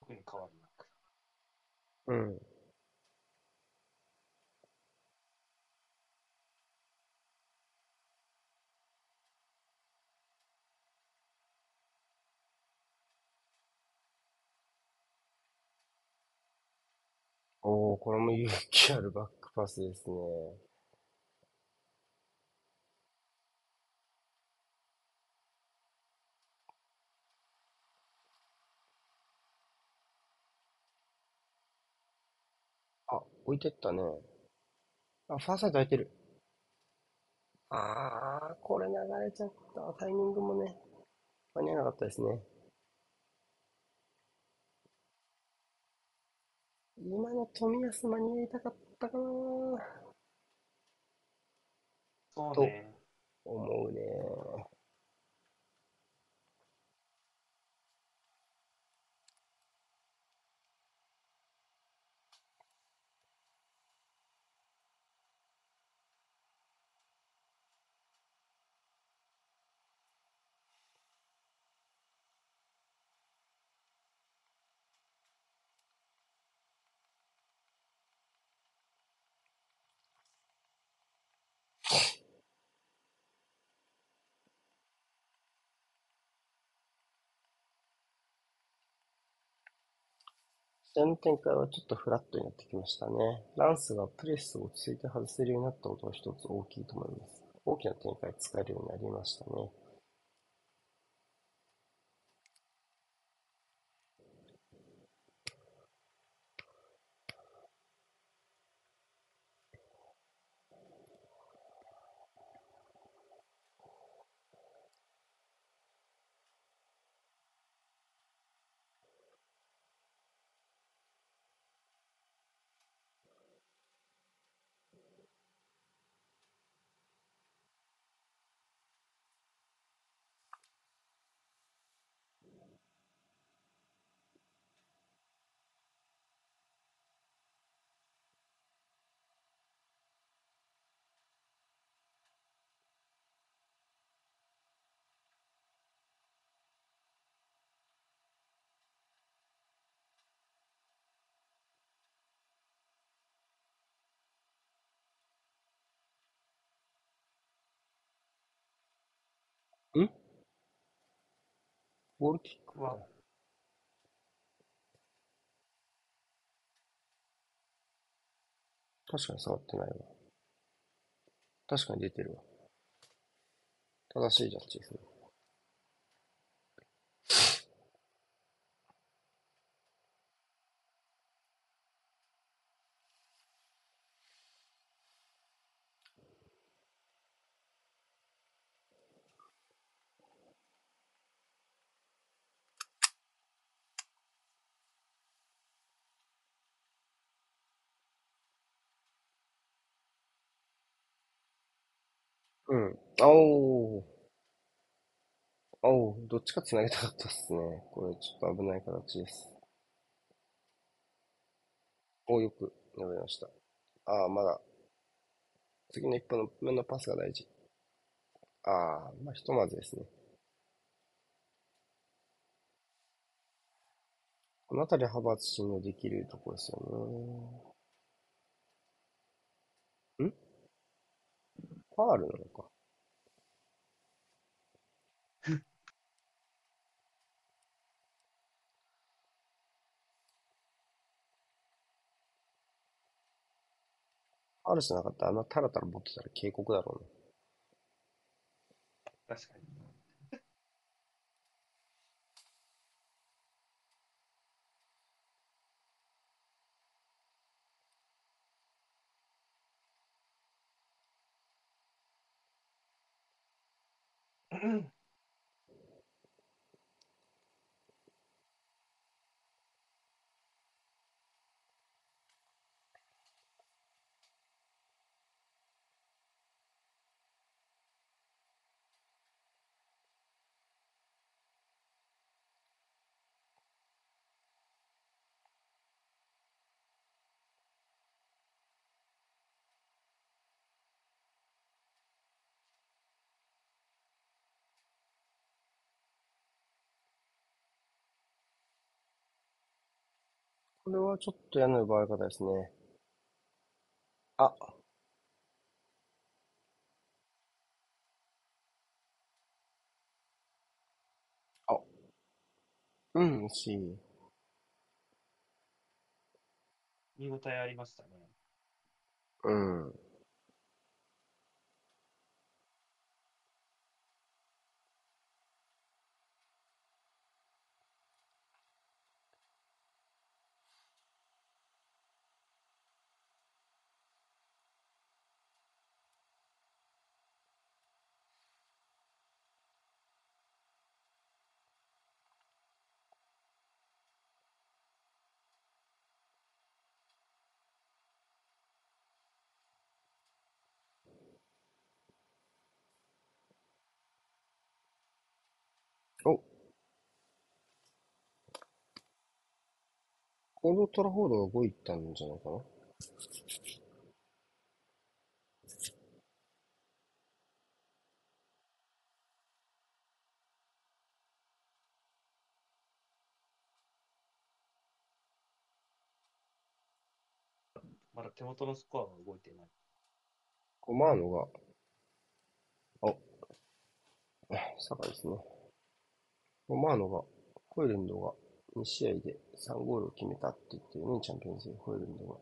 特に変わりなく。うん。おお、これも勇気あるバックパスですね。あ、置いてったね。あ、ファーサイド空いてる。あー、これ流れちゃった。タイミングもね、間に合わなかったですね。今の冨安間に合いたかったかなそうね。思うね。試合の展開はちょっとフラットになってきましたね。ランスがプレスを落ち着いて外せるようになったことが一つ大きいと思います。大きな展開使えるようになりましたね。ボールキックは確かに触ってないわ。確かに出てるわ。正しいジャッジですね。うん。おー。お、どっちか繋げたかったっすね。これちょっと危ない形です。おー、よく粘りました。あー、まだ。次の一歩の目のパスが大事。あー、まあひとまずですね。このあたりはハバーツ信用できるところですよね。ん？ファールなのか。ファールじゃなかったらあんなタラタラ持ってたら警告だろうな。確かに。う これはちょっと嫌な奪われ方ですね。あ、あ、うん、惜しい。見応えありましたね。うん。おオールドトラフォードが5位行ったんじゃないかな。まだ手元のスコアが動いてない。コマーノが、お、坂ですね。コマーノが、ホイレンドが2試合で3ゴールを決めたって言ってるね、チャンピオンズリーグ、ホイレンドが。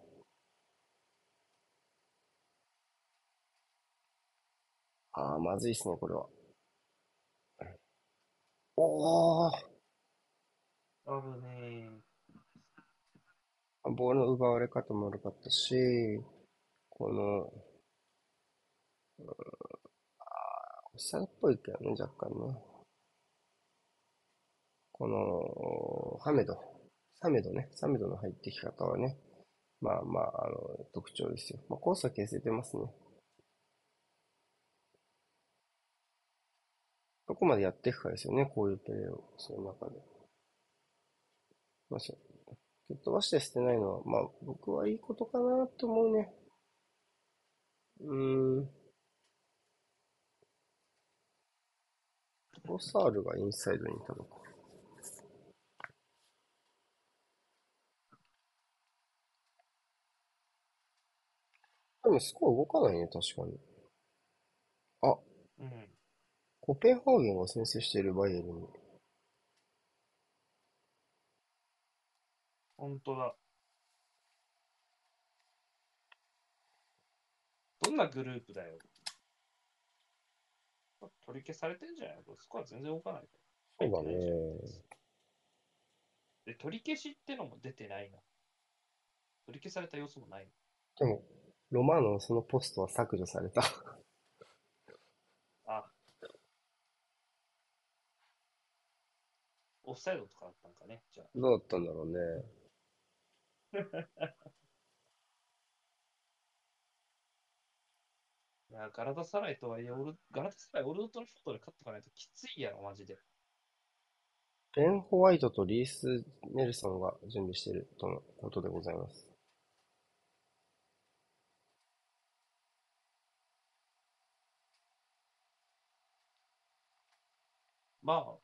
ああ、まずいっすね、これは。おー、あぶねボールの奪われ方も悪かったし、この、うーん、あーオフサイドっぽいけどね、若干ね。この、ハメド、サメドね、サメドの入ってき方はね、まあまあ、あの、特徴ですよ。まあ、コースは消せてますね。どこまでやっていくかですよね、こういうプレーを、その中で。まあ、そう蹴っ飛ばして捨てないのは、まあ、僕はいいことかなと思うね。うーん。ロサールがインサイドにいたのか。でもスコア動かないね、確かに。あ、うん。コペンハーゲンが先制しているバイエルンに。本当だ。どんなグループだよ。取り消されてんじゃない？スコア全然動かないかそうだね。で、取り消しってのも出てないな。取り消された様子もない。でも、ロマーノのそのポストは削除された。あ。オフサイドとかあったんかね。じゃあ。どうだったんだろうね。いや、ガラタサライとはいえ、オルガラタサライ、オールドトラフォードで勝っとかないときついやろ、マジで。ベン・ホワイトとリース・ネルソンが準備しているとのことでございます。まあ、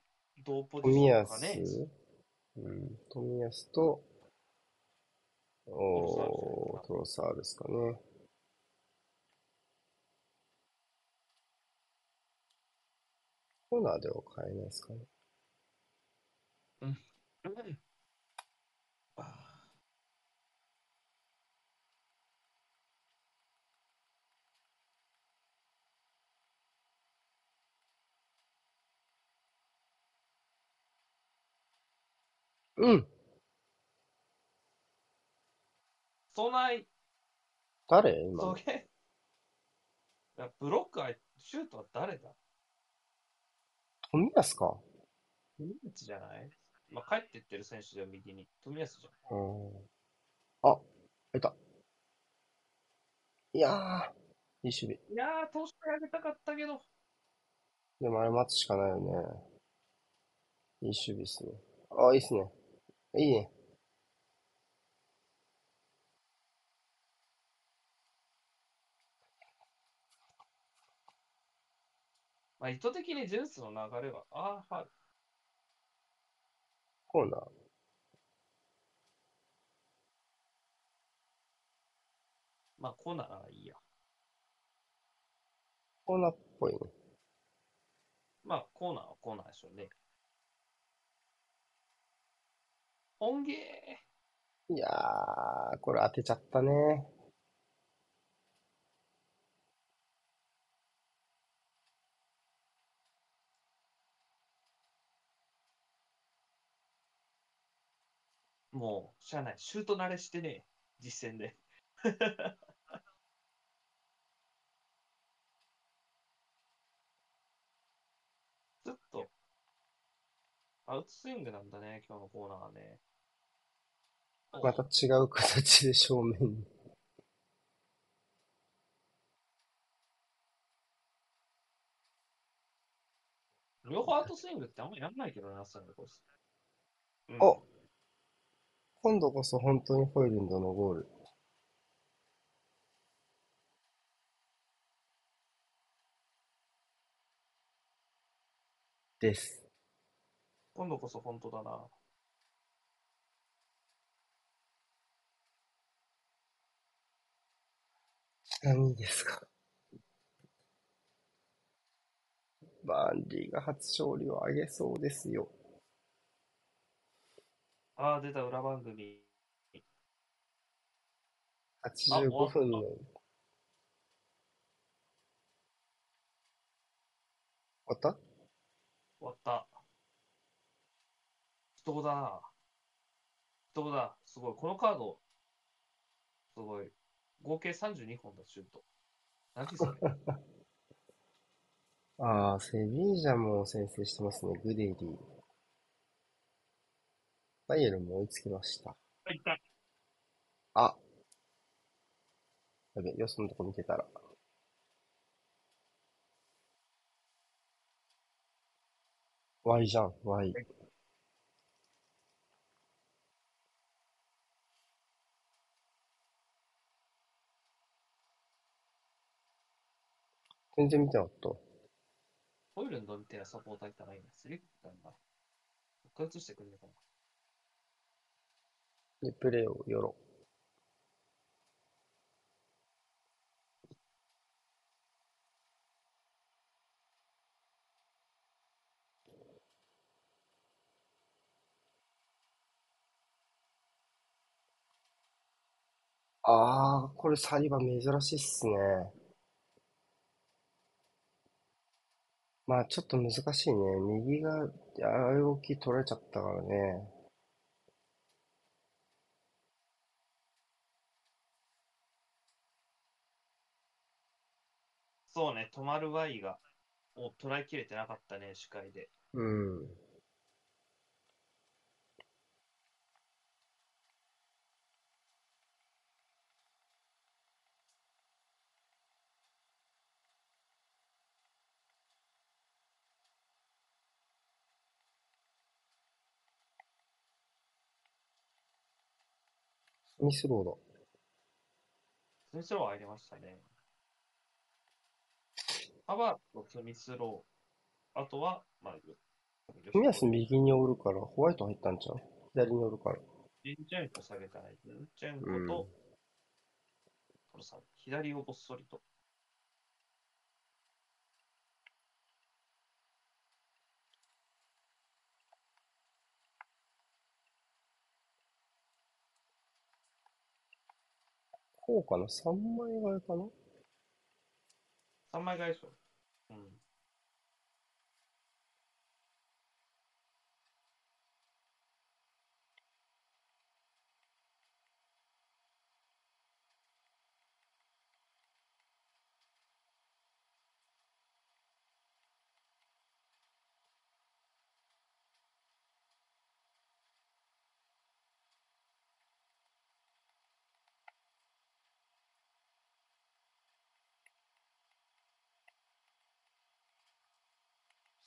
同ポジ富ション安かね。、うん、富安と、おー、トロサールですかね。コーナーでは買えないですかね。うん。うん備え、誰？今の。そげ。いやブロックあい、シュートは誰だ？富安か富安じゃない？まあ、帰ってってる選手では右に。富安じゃん。うん。あ、いた。いやー、いい守備。いやー、投手上げたかったけど。でもあれ待つしかないよね。いい守備ですね。あ、いいっすね。いいね。まあ、意図的にジェンスの流れは、ああ、はい。コーナー。まあ、コーナーならいいや。コーナーっぽいね。まあ、コーナーはコーナーでしょうね。本ゲいやー、これ当てちゃったね。ー、もう、しゃあない。シュート慣れしてね、実戦で。ずっと、アウトスイングなんだね、今日のコーナーはね。おまた違う形で正面に。両方アウトスイングってあんまりやんないけどな、サンドコース。うんお今度こそ本当にホイルンドのゴール。です。今度こそ本当だな。ちなみにですか？バーンリーが初勝利を挙げそうですよ。ああ、出た裏番組。85分の。終わった？終わった。人だな。人だ。すごい。このカード、すごい。合計32本だ、シュート。何それ ああ、セビージャも先制してますね。グデイリー。バイエルンも追いつきました。あ、いった。あやべ、よそのとこ見てたら。Y じゃん、Y。全然見てなかった。ホイルンドみたいなサポーターいたらいいな。スリップなんだ。もう一回映してくれるのかな。で、プレイをよろ。あー、これサリバ珍しいっすね。まあちょっと難しいね。右が、ああいう動き取られちゃったからね。そうね、止まる Y が、を捉えきれてなかったね、視界で。うん。ミスロード。スミスロー入りましたね。ハバート、スミスロー。あとは、まあ、ミヤス右におるから、ホワイト入ったんちゃう？左におるから。ジンチェンコ下げたね。ジンチェンコうんと、このさ左をぼっそりと。こうかな ?3 枚替えかな？3枚替えでしょ。うん。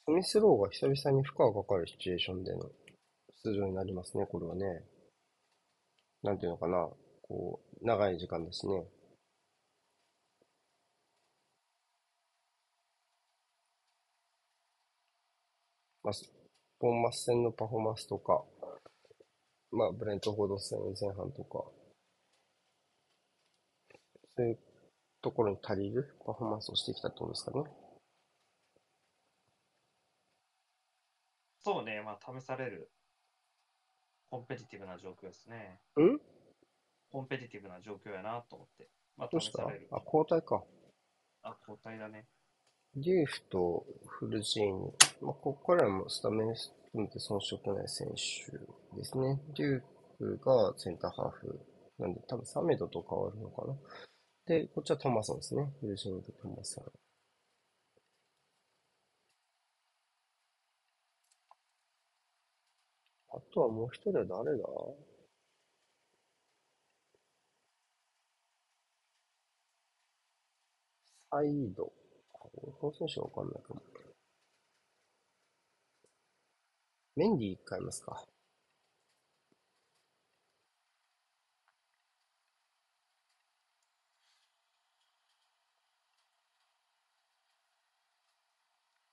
スミスローが久々に負荷がかかるシチュエーションでの出場になりますね、これはね。なんていうのかな。こう、長い時間だしね。まあ、ボンマス戦のパフォーマンスとか、まあ、ブレントフォード戦前半とか、そういうところに足りるパフォーマンスをしてきたってことですかね。そうね、まあ、試される、コンペティティブな状況ですね。ん？コンペティティブな状況やなと思って。まあ、試される。、交代か。あ、交代だね。デューフとフルジーニ。まあ、ここからもスタメン含めて遜色ない選手ですね。デューフがセンターハーフ。なんで多分サメドと変わるのかな。で、こっちはトマソンですね。フルジーニとトマソン。あとはもう一人は誰だ？サイド。この選手わかんないかも。メンディー買いますか。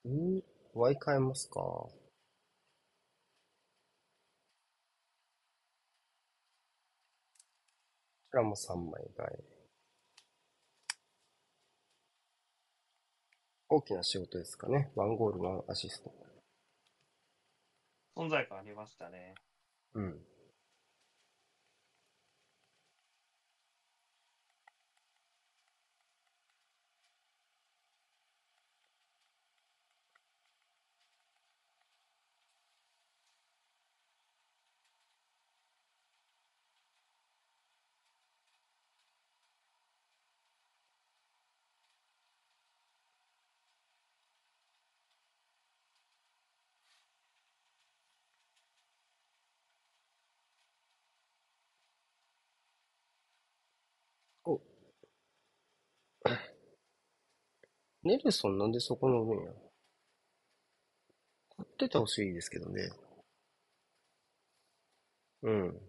ん ?Y 買いますか？こちらも3枚買い。大きな仕事ですかね。ワンゴール、ワンアシスト。存在感ありましたね。うん。お ネルソンなんでそこの上や買っててほしいですけどね。うん。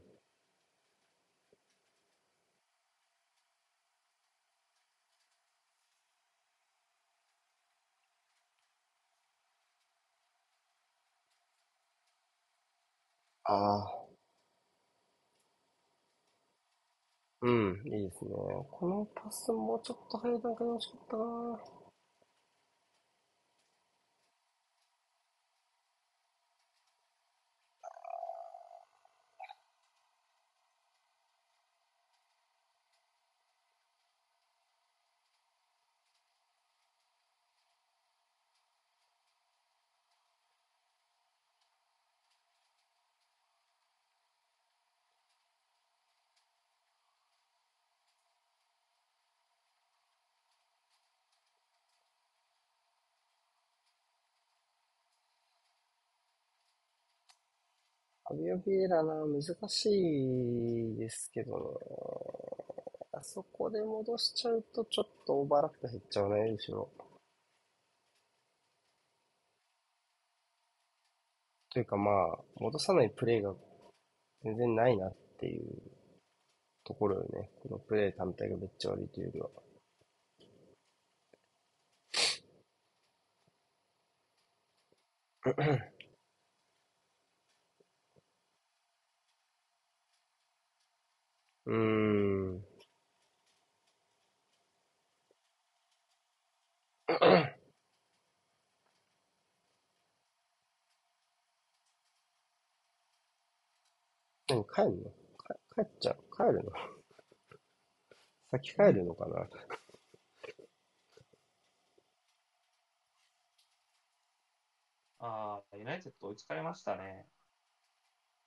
ああ。うん、いいですね。このパスもうちょっと早い段階で欲しかったな。ビオビエラな、難しいですけど。あそこで戻しちゃうとちょっとオーバーラップ減っちゃうね、後ろ。というかまあ、戻さないプレイが全然ないなっていうところよね。このプレイ単体がめっちゃ悪いというよりは。うーん。何帰るの？か帰っちゃう？帰るの？先帰るのかな？ああ、ユナイテッド追いつかれましたね。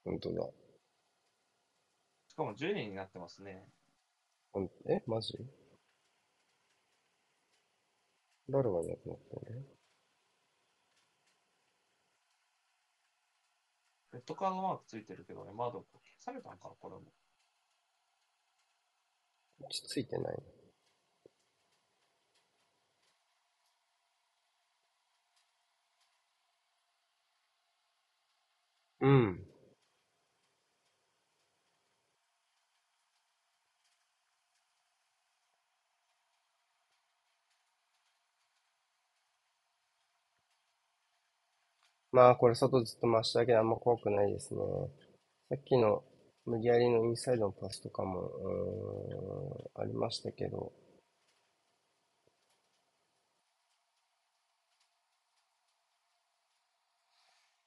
本当だ。しかも10人になってますね。ほんえマジ？誰がいなくなったの？レッドカードマークついてるけどね、まだ消されたんかな、これも。落ち着いてないの？うん。まあ、これ外ずっと回しただけであんま怖くないですね。さっきの無理やりのインサイドのパスとかも、ありましたけど、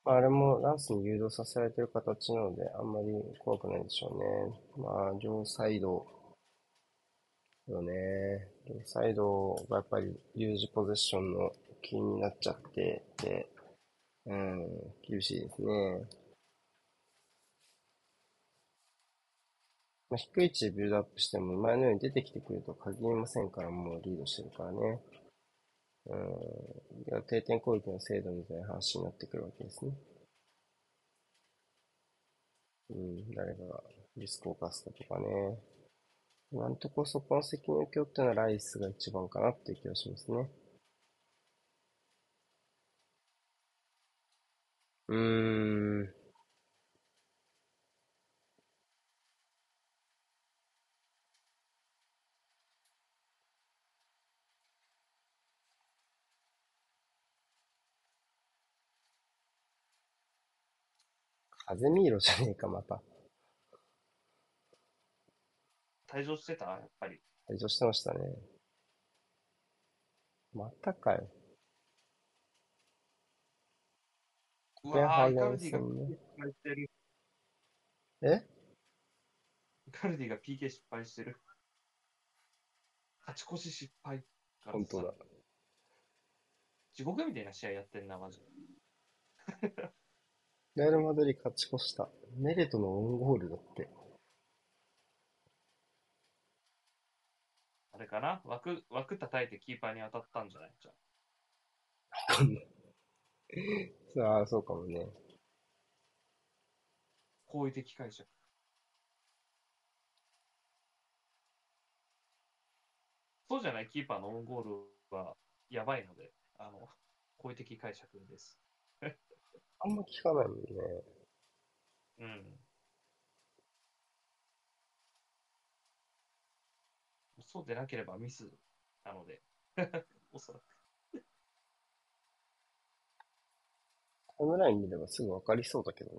まあ、あれもランスに誘導させられてる形なので、あんまり怖くないでしょうね。まあ、両サイドよね。両サイドがやっぱり有事ポゼッションのキーになっちゃって、で、うん、厳しいですね。まあ、低い位置でビルドアップしても、前のように出てきてくると限りませんから、もうリードしてるからね。うん、定点攻撃の精度みたいな話になってくるわけですね。うん、誰がリスクを冒すかとかね。今んとこそこの責任を負ってのはライスが一番かなっていう気がしますね。うーん。風見色じゃねえか、また。退場してた？やっぱり。退場してましたね。またかよ。うわー、イカルディが PK 失敗してる。え？イカルディが PK 失敗してる。勝ち越し失敗。本当だ。地獄みたいな試合やってんな、マジで。レアル・マドリー勝ち越した。メレトのオウンゴールだって。あれかな？枠、枠叩いてキーパーに当たったんじゃない？じゃあ。ああ、そうかもね。好意的解釈。そうじゃない？キーパーのオウンゴールはやばいので、あの、好意的解釈です。あんま聞かないもんね。うん。そうでなければミスなので、おそらく。タイムライン見ればすぐわかりそうだけどね。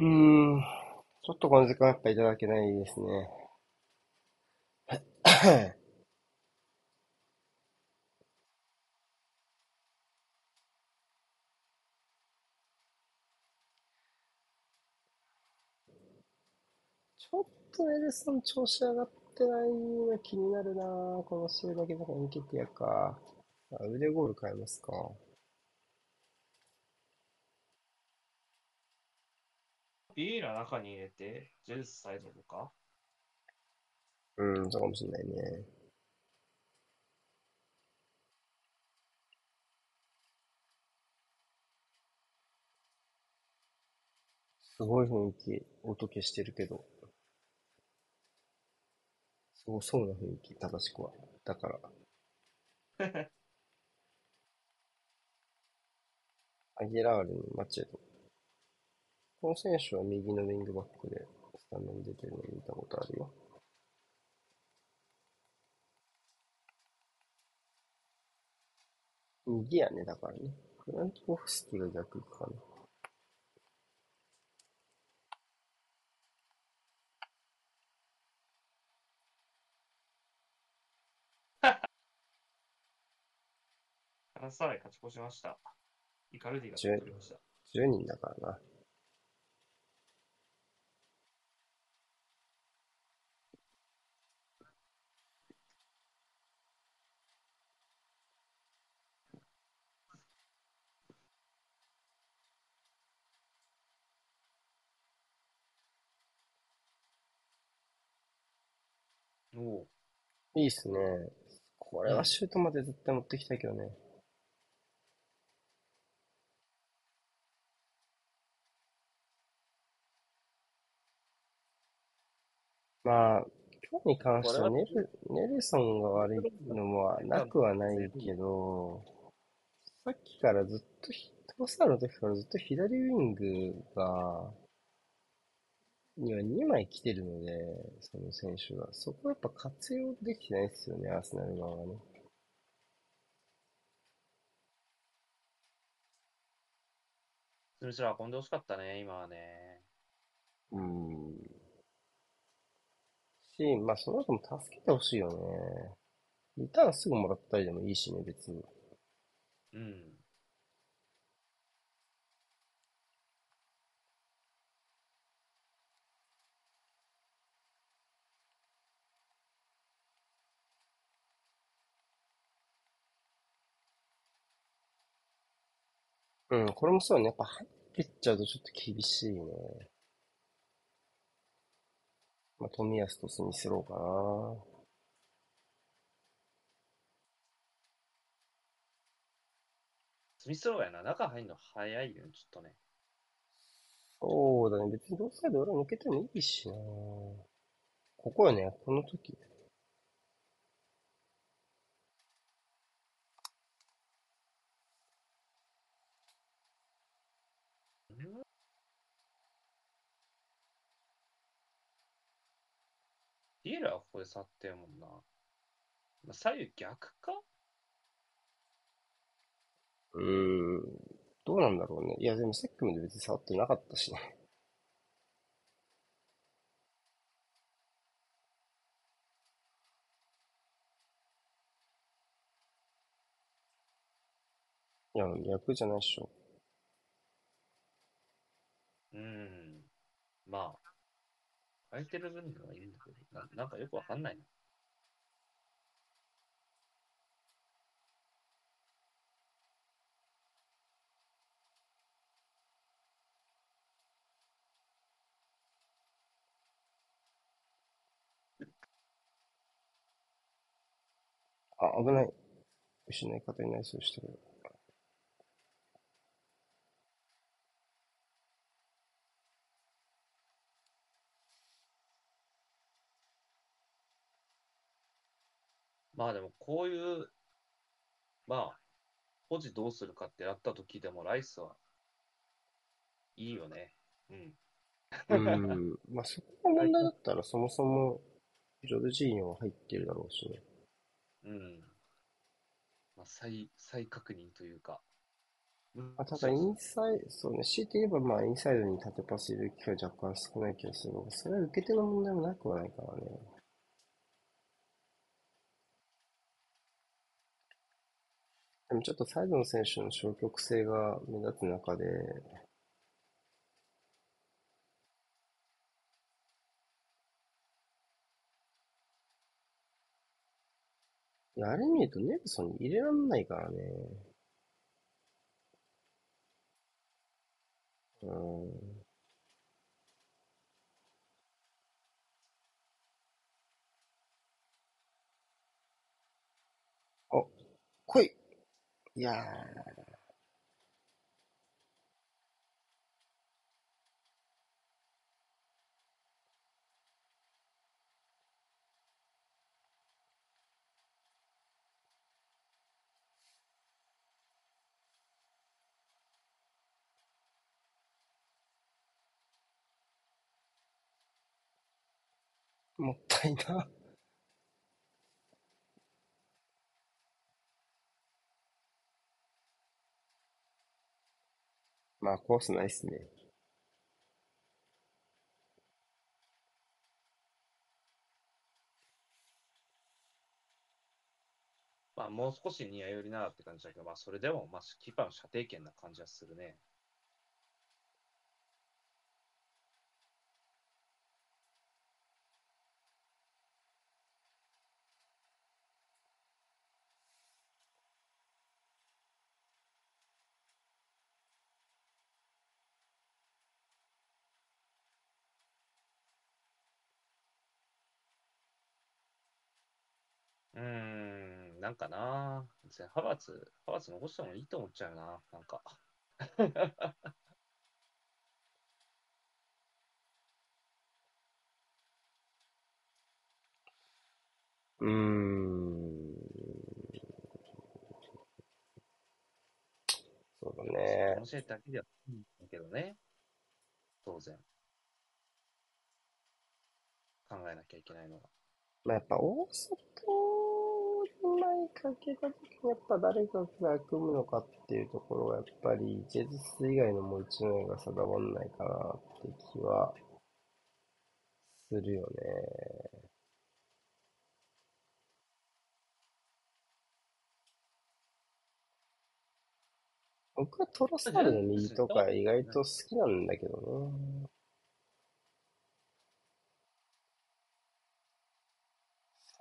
うーん。ちょっとこの時間やっぱいただけないですね。ちょっとエルソン調子上がってないの気になるなぁこの試合だけでエンケティアか。あ腕ゴール変えますか。ビエイラ中に入れて、ジェルスサイドとか？うん、そうかもしれないね。すごい雰囲気、音消してるけど。すごそうな雰囲気、正しくは。だから。アギラールにマチェド。この選手は右のウィングバックでスタメン出てるの見たことあるよ。右やね、だからね。フランコフスキが逆かな。カラスサライ勝ち越しました。イカルディが10取りました。10人だからな。おいいっすね。これはシュートまで絶対持ってきたいけどね。まあ、今日に関してはネル、ネルソンが悪いのもなくはないけど、さっきからずっとひ、トロサールの時からずっと左ウィングが、には2枚来てるので、その選手が。そこやっぱ活用できてないですよね、アーセナル側はね。スミスラー運んでほしかったね、今はね。うん。し、まあその後も助けてほしいよね。リターンすぐもらったりでもいいしね、別に。うん。うん、これもそうね。やっぱ入ってっちゃうとちょっと厳しいね。まあ、富安とスミスローかな。スミスローやな、中入るの早いよ、ちょっとね。そうだね。別に両サイド裏抜けてもいいしな。ここよね、この時。ビエラはここで去ってるもんな。まあ左右逆か？うーん、どうなんだろうね。いや、でもセックムで別に触ってなかったしね。いや、逆じゃないっしょ。うーん。まあ、空いてる分にはいいんだけど、ななんかよくわかんないな。あ、危ない。失い方になりそうしたけまあでもこういう、まあ、保持どうするかってやった時でもライスはいいよね。うん。うーん。まあ、そこが問題だったら、そもそも、ジョルジーニョは入ってるだろうしね。うん。まあ、再、再確認というか。うんまあ、ただ、インサイそうね、強いて言えば、まあ、インサイドに縦パス入れる機会若干少ない気がするが、それは受け手の問題もなくはないからね。でもちょっとサイドの選手の消極性が目立つ中で、あれ見るとネルソンに入れらんないからね。うん。あ、来いいやー、もったいな。まあ、コースないっすね。まあ、もう少しニア寄りならって感じだけど、まあ、それでも、まあ、キーパーの射程圏な感じはするね。うーん、なんかな、別にハバーツ、ハバーツ残してもいいと思っちゃうな、なんか。うーん。そうだねこ。の試合だけではないんだけどね、当然。考えなきゃいけないのが。まあ、やっぱ大外に前かけた時にやっぱ誰かが組むのかっていうところがやっぱりジェズス以外のもう一枚が定まんないかなって気はするよね。僕はトロサルの右とか意外と好きなんだけどね。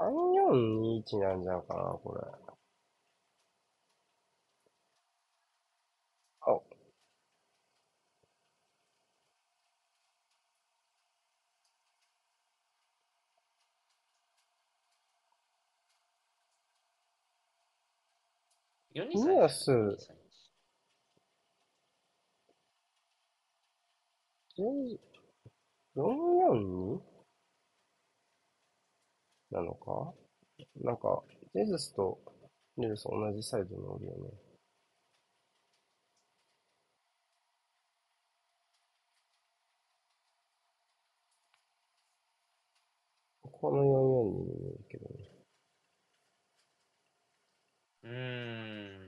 3421なんじゃないかな、これ。あ、4イニアス 442? なのか？なんか、ジェズスとネルソン同じサイドにおるよね。この442に見えるけどね。ー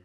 ん。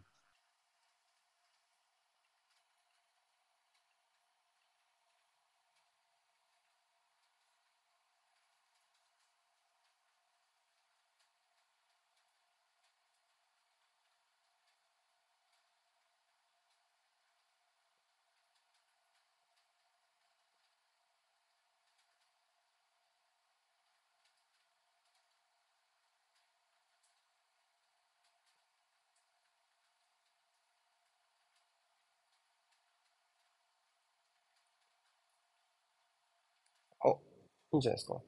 あ、いいんじゃないですか。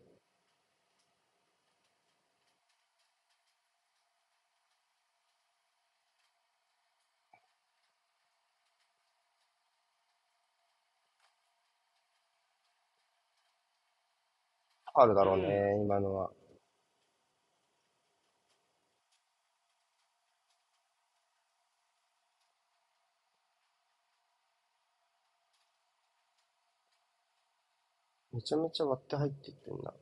あるだろうね、今のは。めちゃめちゃ割って入っていってんな。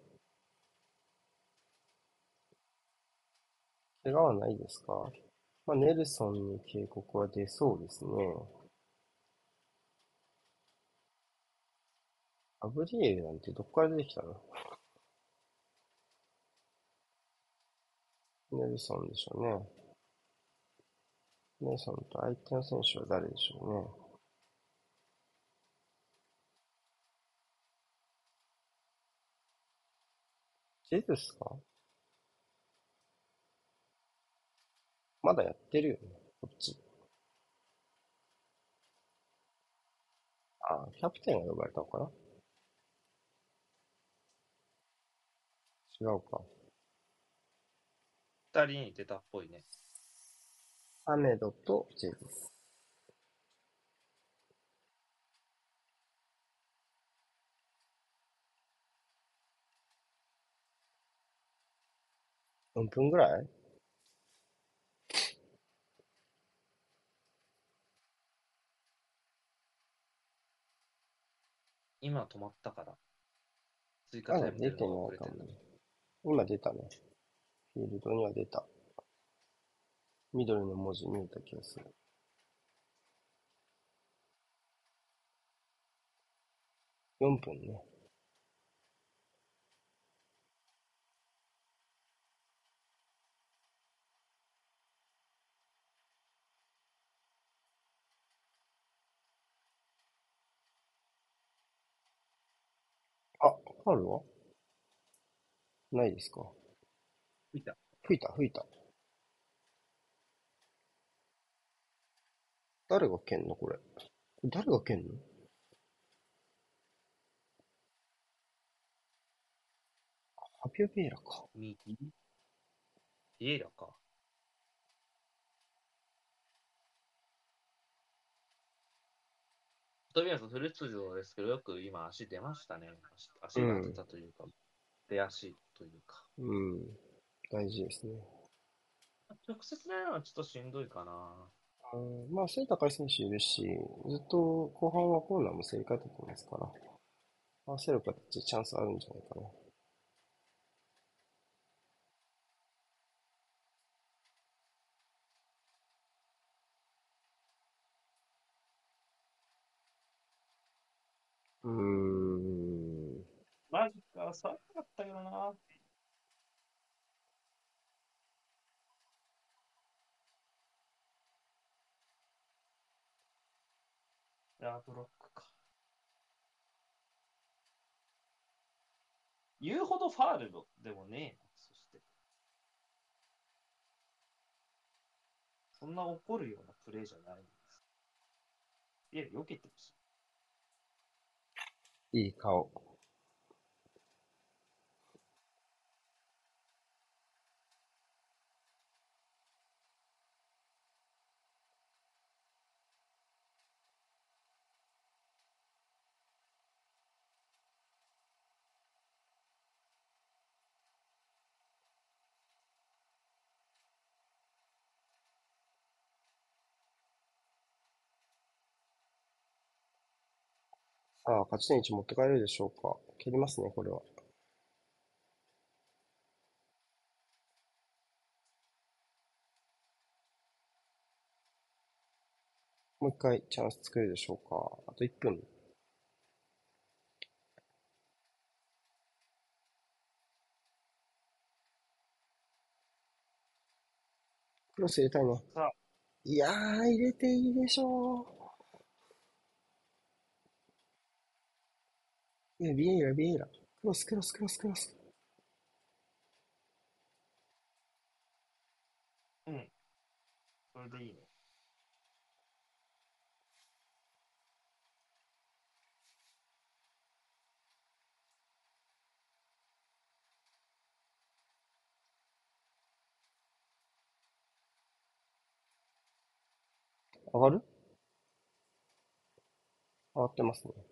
怪我はないですか？まあ、ネルソンに警告は出そうですね。アブリエルなんてどっから出てきたの？ネルソンでしょうね。ネルソンと相手の選手は誰でしょうね。ジェズスか？まだやってるよね、こっち。あ、キャプテンが呼ばれたのかな？違うか。二人に出たっぽいね。アメドとジェズス。4分ぐらい？今止まったから。追加タイム出てないかもね。今出たね。フィールドには出た。緑の文字見えた気がする。4分ね。あ、ファウルはないですか？見た。吹いた、吹いた。誰が蹴んの？これ。誰が蹴んの？ハピオピエラか。右ビエラか。飛びますフル出場ですけど、よく今足出ましたね。足足が出たというか、出足というか。うん。大事ですね。直接狙うのはちょっとしんどいかな。あーまあ、背高い選手いるし、ずっと後半はコーナーも競り勝ててますから、合わせる形でチャンスあるんじゃないかな。うーん。マジか、寒かったけどな。いや、ブロックか。言うほどファールでもねえな、そして。そんな怒るようなプレーじゃないんです。いや、避けてほしい。いい顔。さあ、勝ち点1持って帰れるでしょうか。蹴りますね、これは。もう一回チャンス作れるでしょうか。あと1分。クロス入れたいね。いやー、入れていいでしょう。いや、ビエイラ、ビエイラ。クロス、クロス、クロス、クロス。うん。それでいいね。上がる？上がってますね。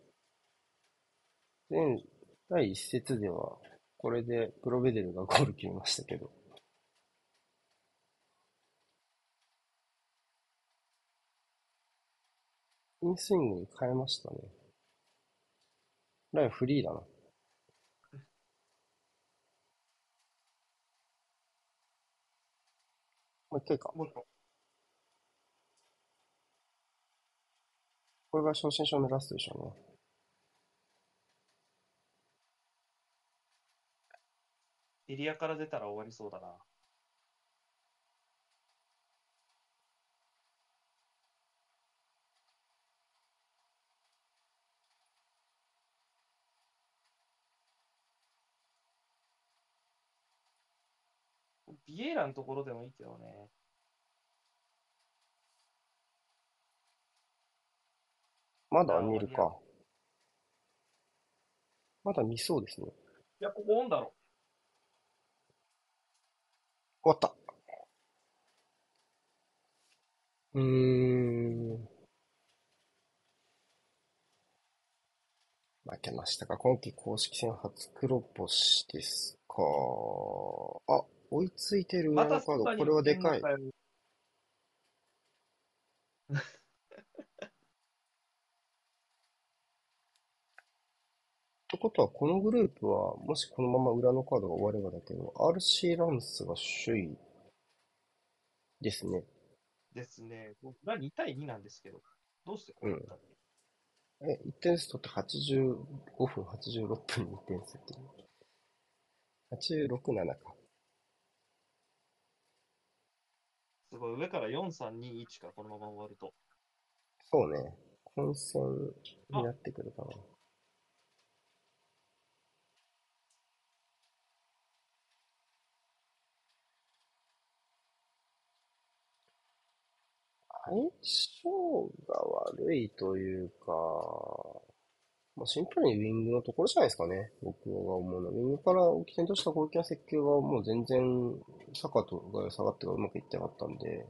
前、第一節では、これでプロベデルがゴール決めましたけど。インスイングに変えましたね。ラインフリーだな。もう一回か。これが正真正銘ラストでしょうね。エリアから出たら終わりそうだな。ビエイラのところでもいいけどね。まだ見るか。まだ見そうですね。いや、ここオンだろ。終わった。うーん。負けましたか。今季公式戦初黒星ですか。あ、追いついてるま上のカード。これはでかい。行ってんのよってことは、このグループは、もしこのまま裏のカードが終わればだけど、RC ランスが首位ですね。ですね。僕が2対2なんですけど、どうしてこうなったの、え、1点数取って85分、86分に1点数っていう。86、7か。すごい、上から4、3、2、1か、このまま終わると。そうね。混戦になってくるかな。相性が悪いというか、まあ、シンプルにウィングのところじゃないですかね。僕が思うのは。ウィングから起点とした攻撃の設計がもう全然、サカとが下がってがうまくいってなかったんで、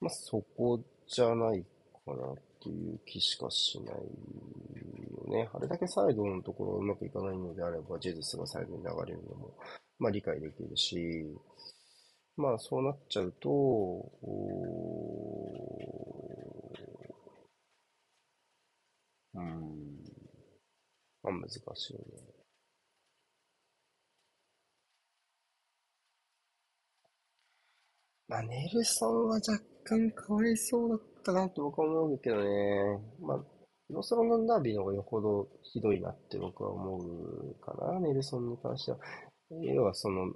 まあ、そこじゃないかなっていう気しかしないよね。あれだけサイドのところがうまくいかないのであれば、ジェズスがサイドに流れるのも、まあ理解できるし、まあそうなっちゃうと、うーん、まあ難しいよね。まあネルソンは若干かわいそうだったなって僕は思うけどね。まあ、ノースロンドンダービーの方がよほどひどいなって僕は思うかな、ネルソンに関しては。要はその、うん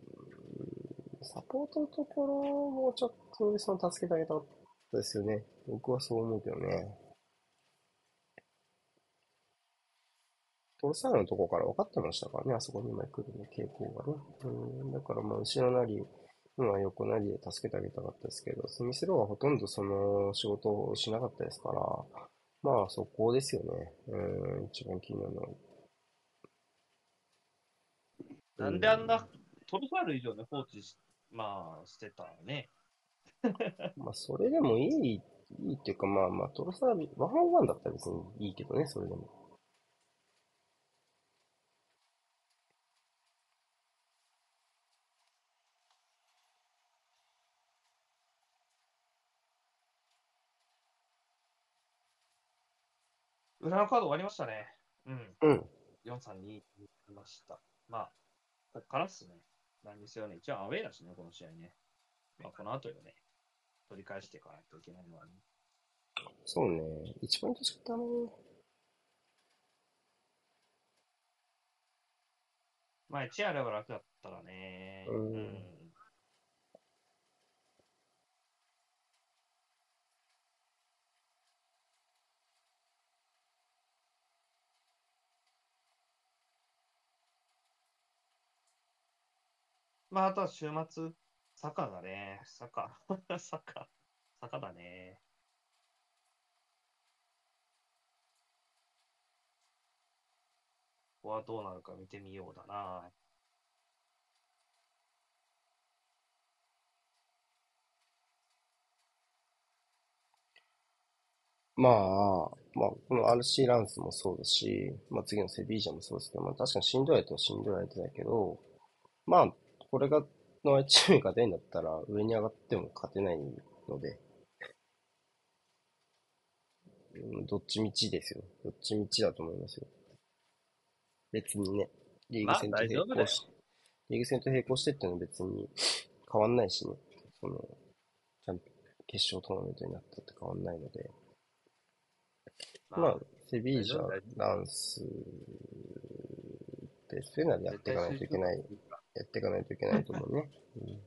サポートのところもちょっとその助けてあげたかったですよね。僕はそう思うけどね。トロサールのところから分かってましたからね、あそこに今来るの傾向がね。うん、だからまあ後ろなり、まあ横なりで助けてあげたかったですけど、スミスローはほとんどその仕事をしなかったですから、まあそこですよね。うん、一番気になるのは。なんであんな、トルファール以上に放置し、まあ、してたね。まあ、それでもいい、いいっていうか、まあまあ、トロサービ、ワンオンワンだったら別にいいけどね、それでも。裏のカード終わりましたね。うん。うん。4、3、2になりました。まあ、こっからっすね。なんですよね。一応アウェーだしね、この試合ね。まあ、この後よね。取り返していかないといけないのはね。そうね。1ポイントしかったね。まあ、1あれば楽だったらね。うんまあ、あとは週末、坂だね。坂。坂。坂だね。ここはどうなるか見てみようだな。まあ、まあ、この RC ランスもそうだし、まあ次のセビージャもそうですけど、まあ確かにしんどい相手はしんどい相手だけど、まあ、これが、のチームが勝てんだったら上に上がっても勝てないので、うんどっちみちですよ。どっちみちだと思いますよ。別にね、リーグ戦と並行し、リーグ戦と並行してっていうのは別に変わんないしね。その、ちゃんと決勝トーナメントになったって変わんないので、まあ、セビージャ大丈夫大丈、ランスって、そういうのはやっていかないといけない、やっていかないといけないと思うね。うん、うん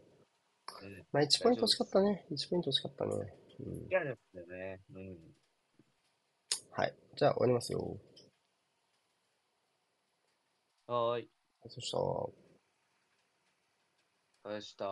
まあ、1ポイント欲しかったね。1ポイント欲しかったね。うんい、や、でもね、うん。はい。じゃあ、終わりますよ。はーい。そしたら、お疲れ様でした。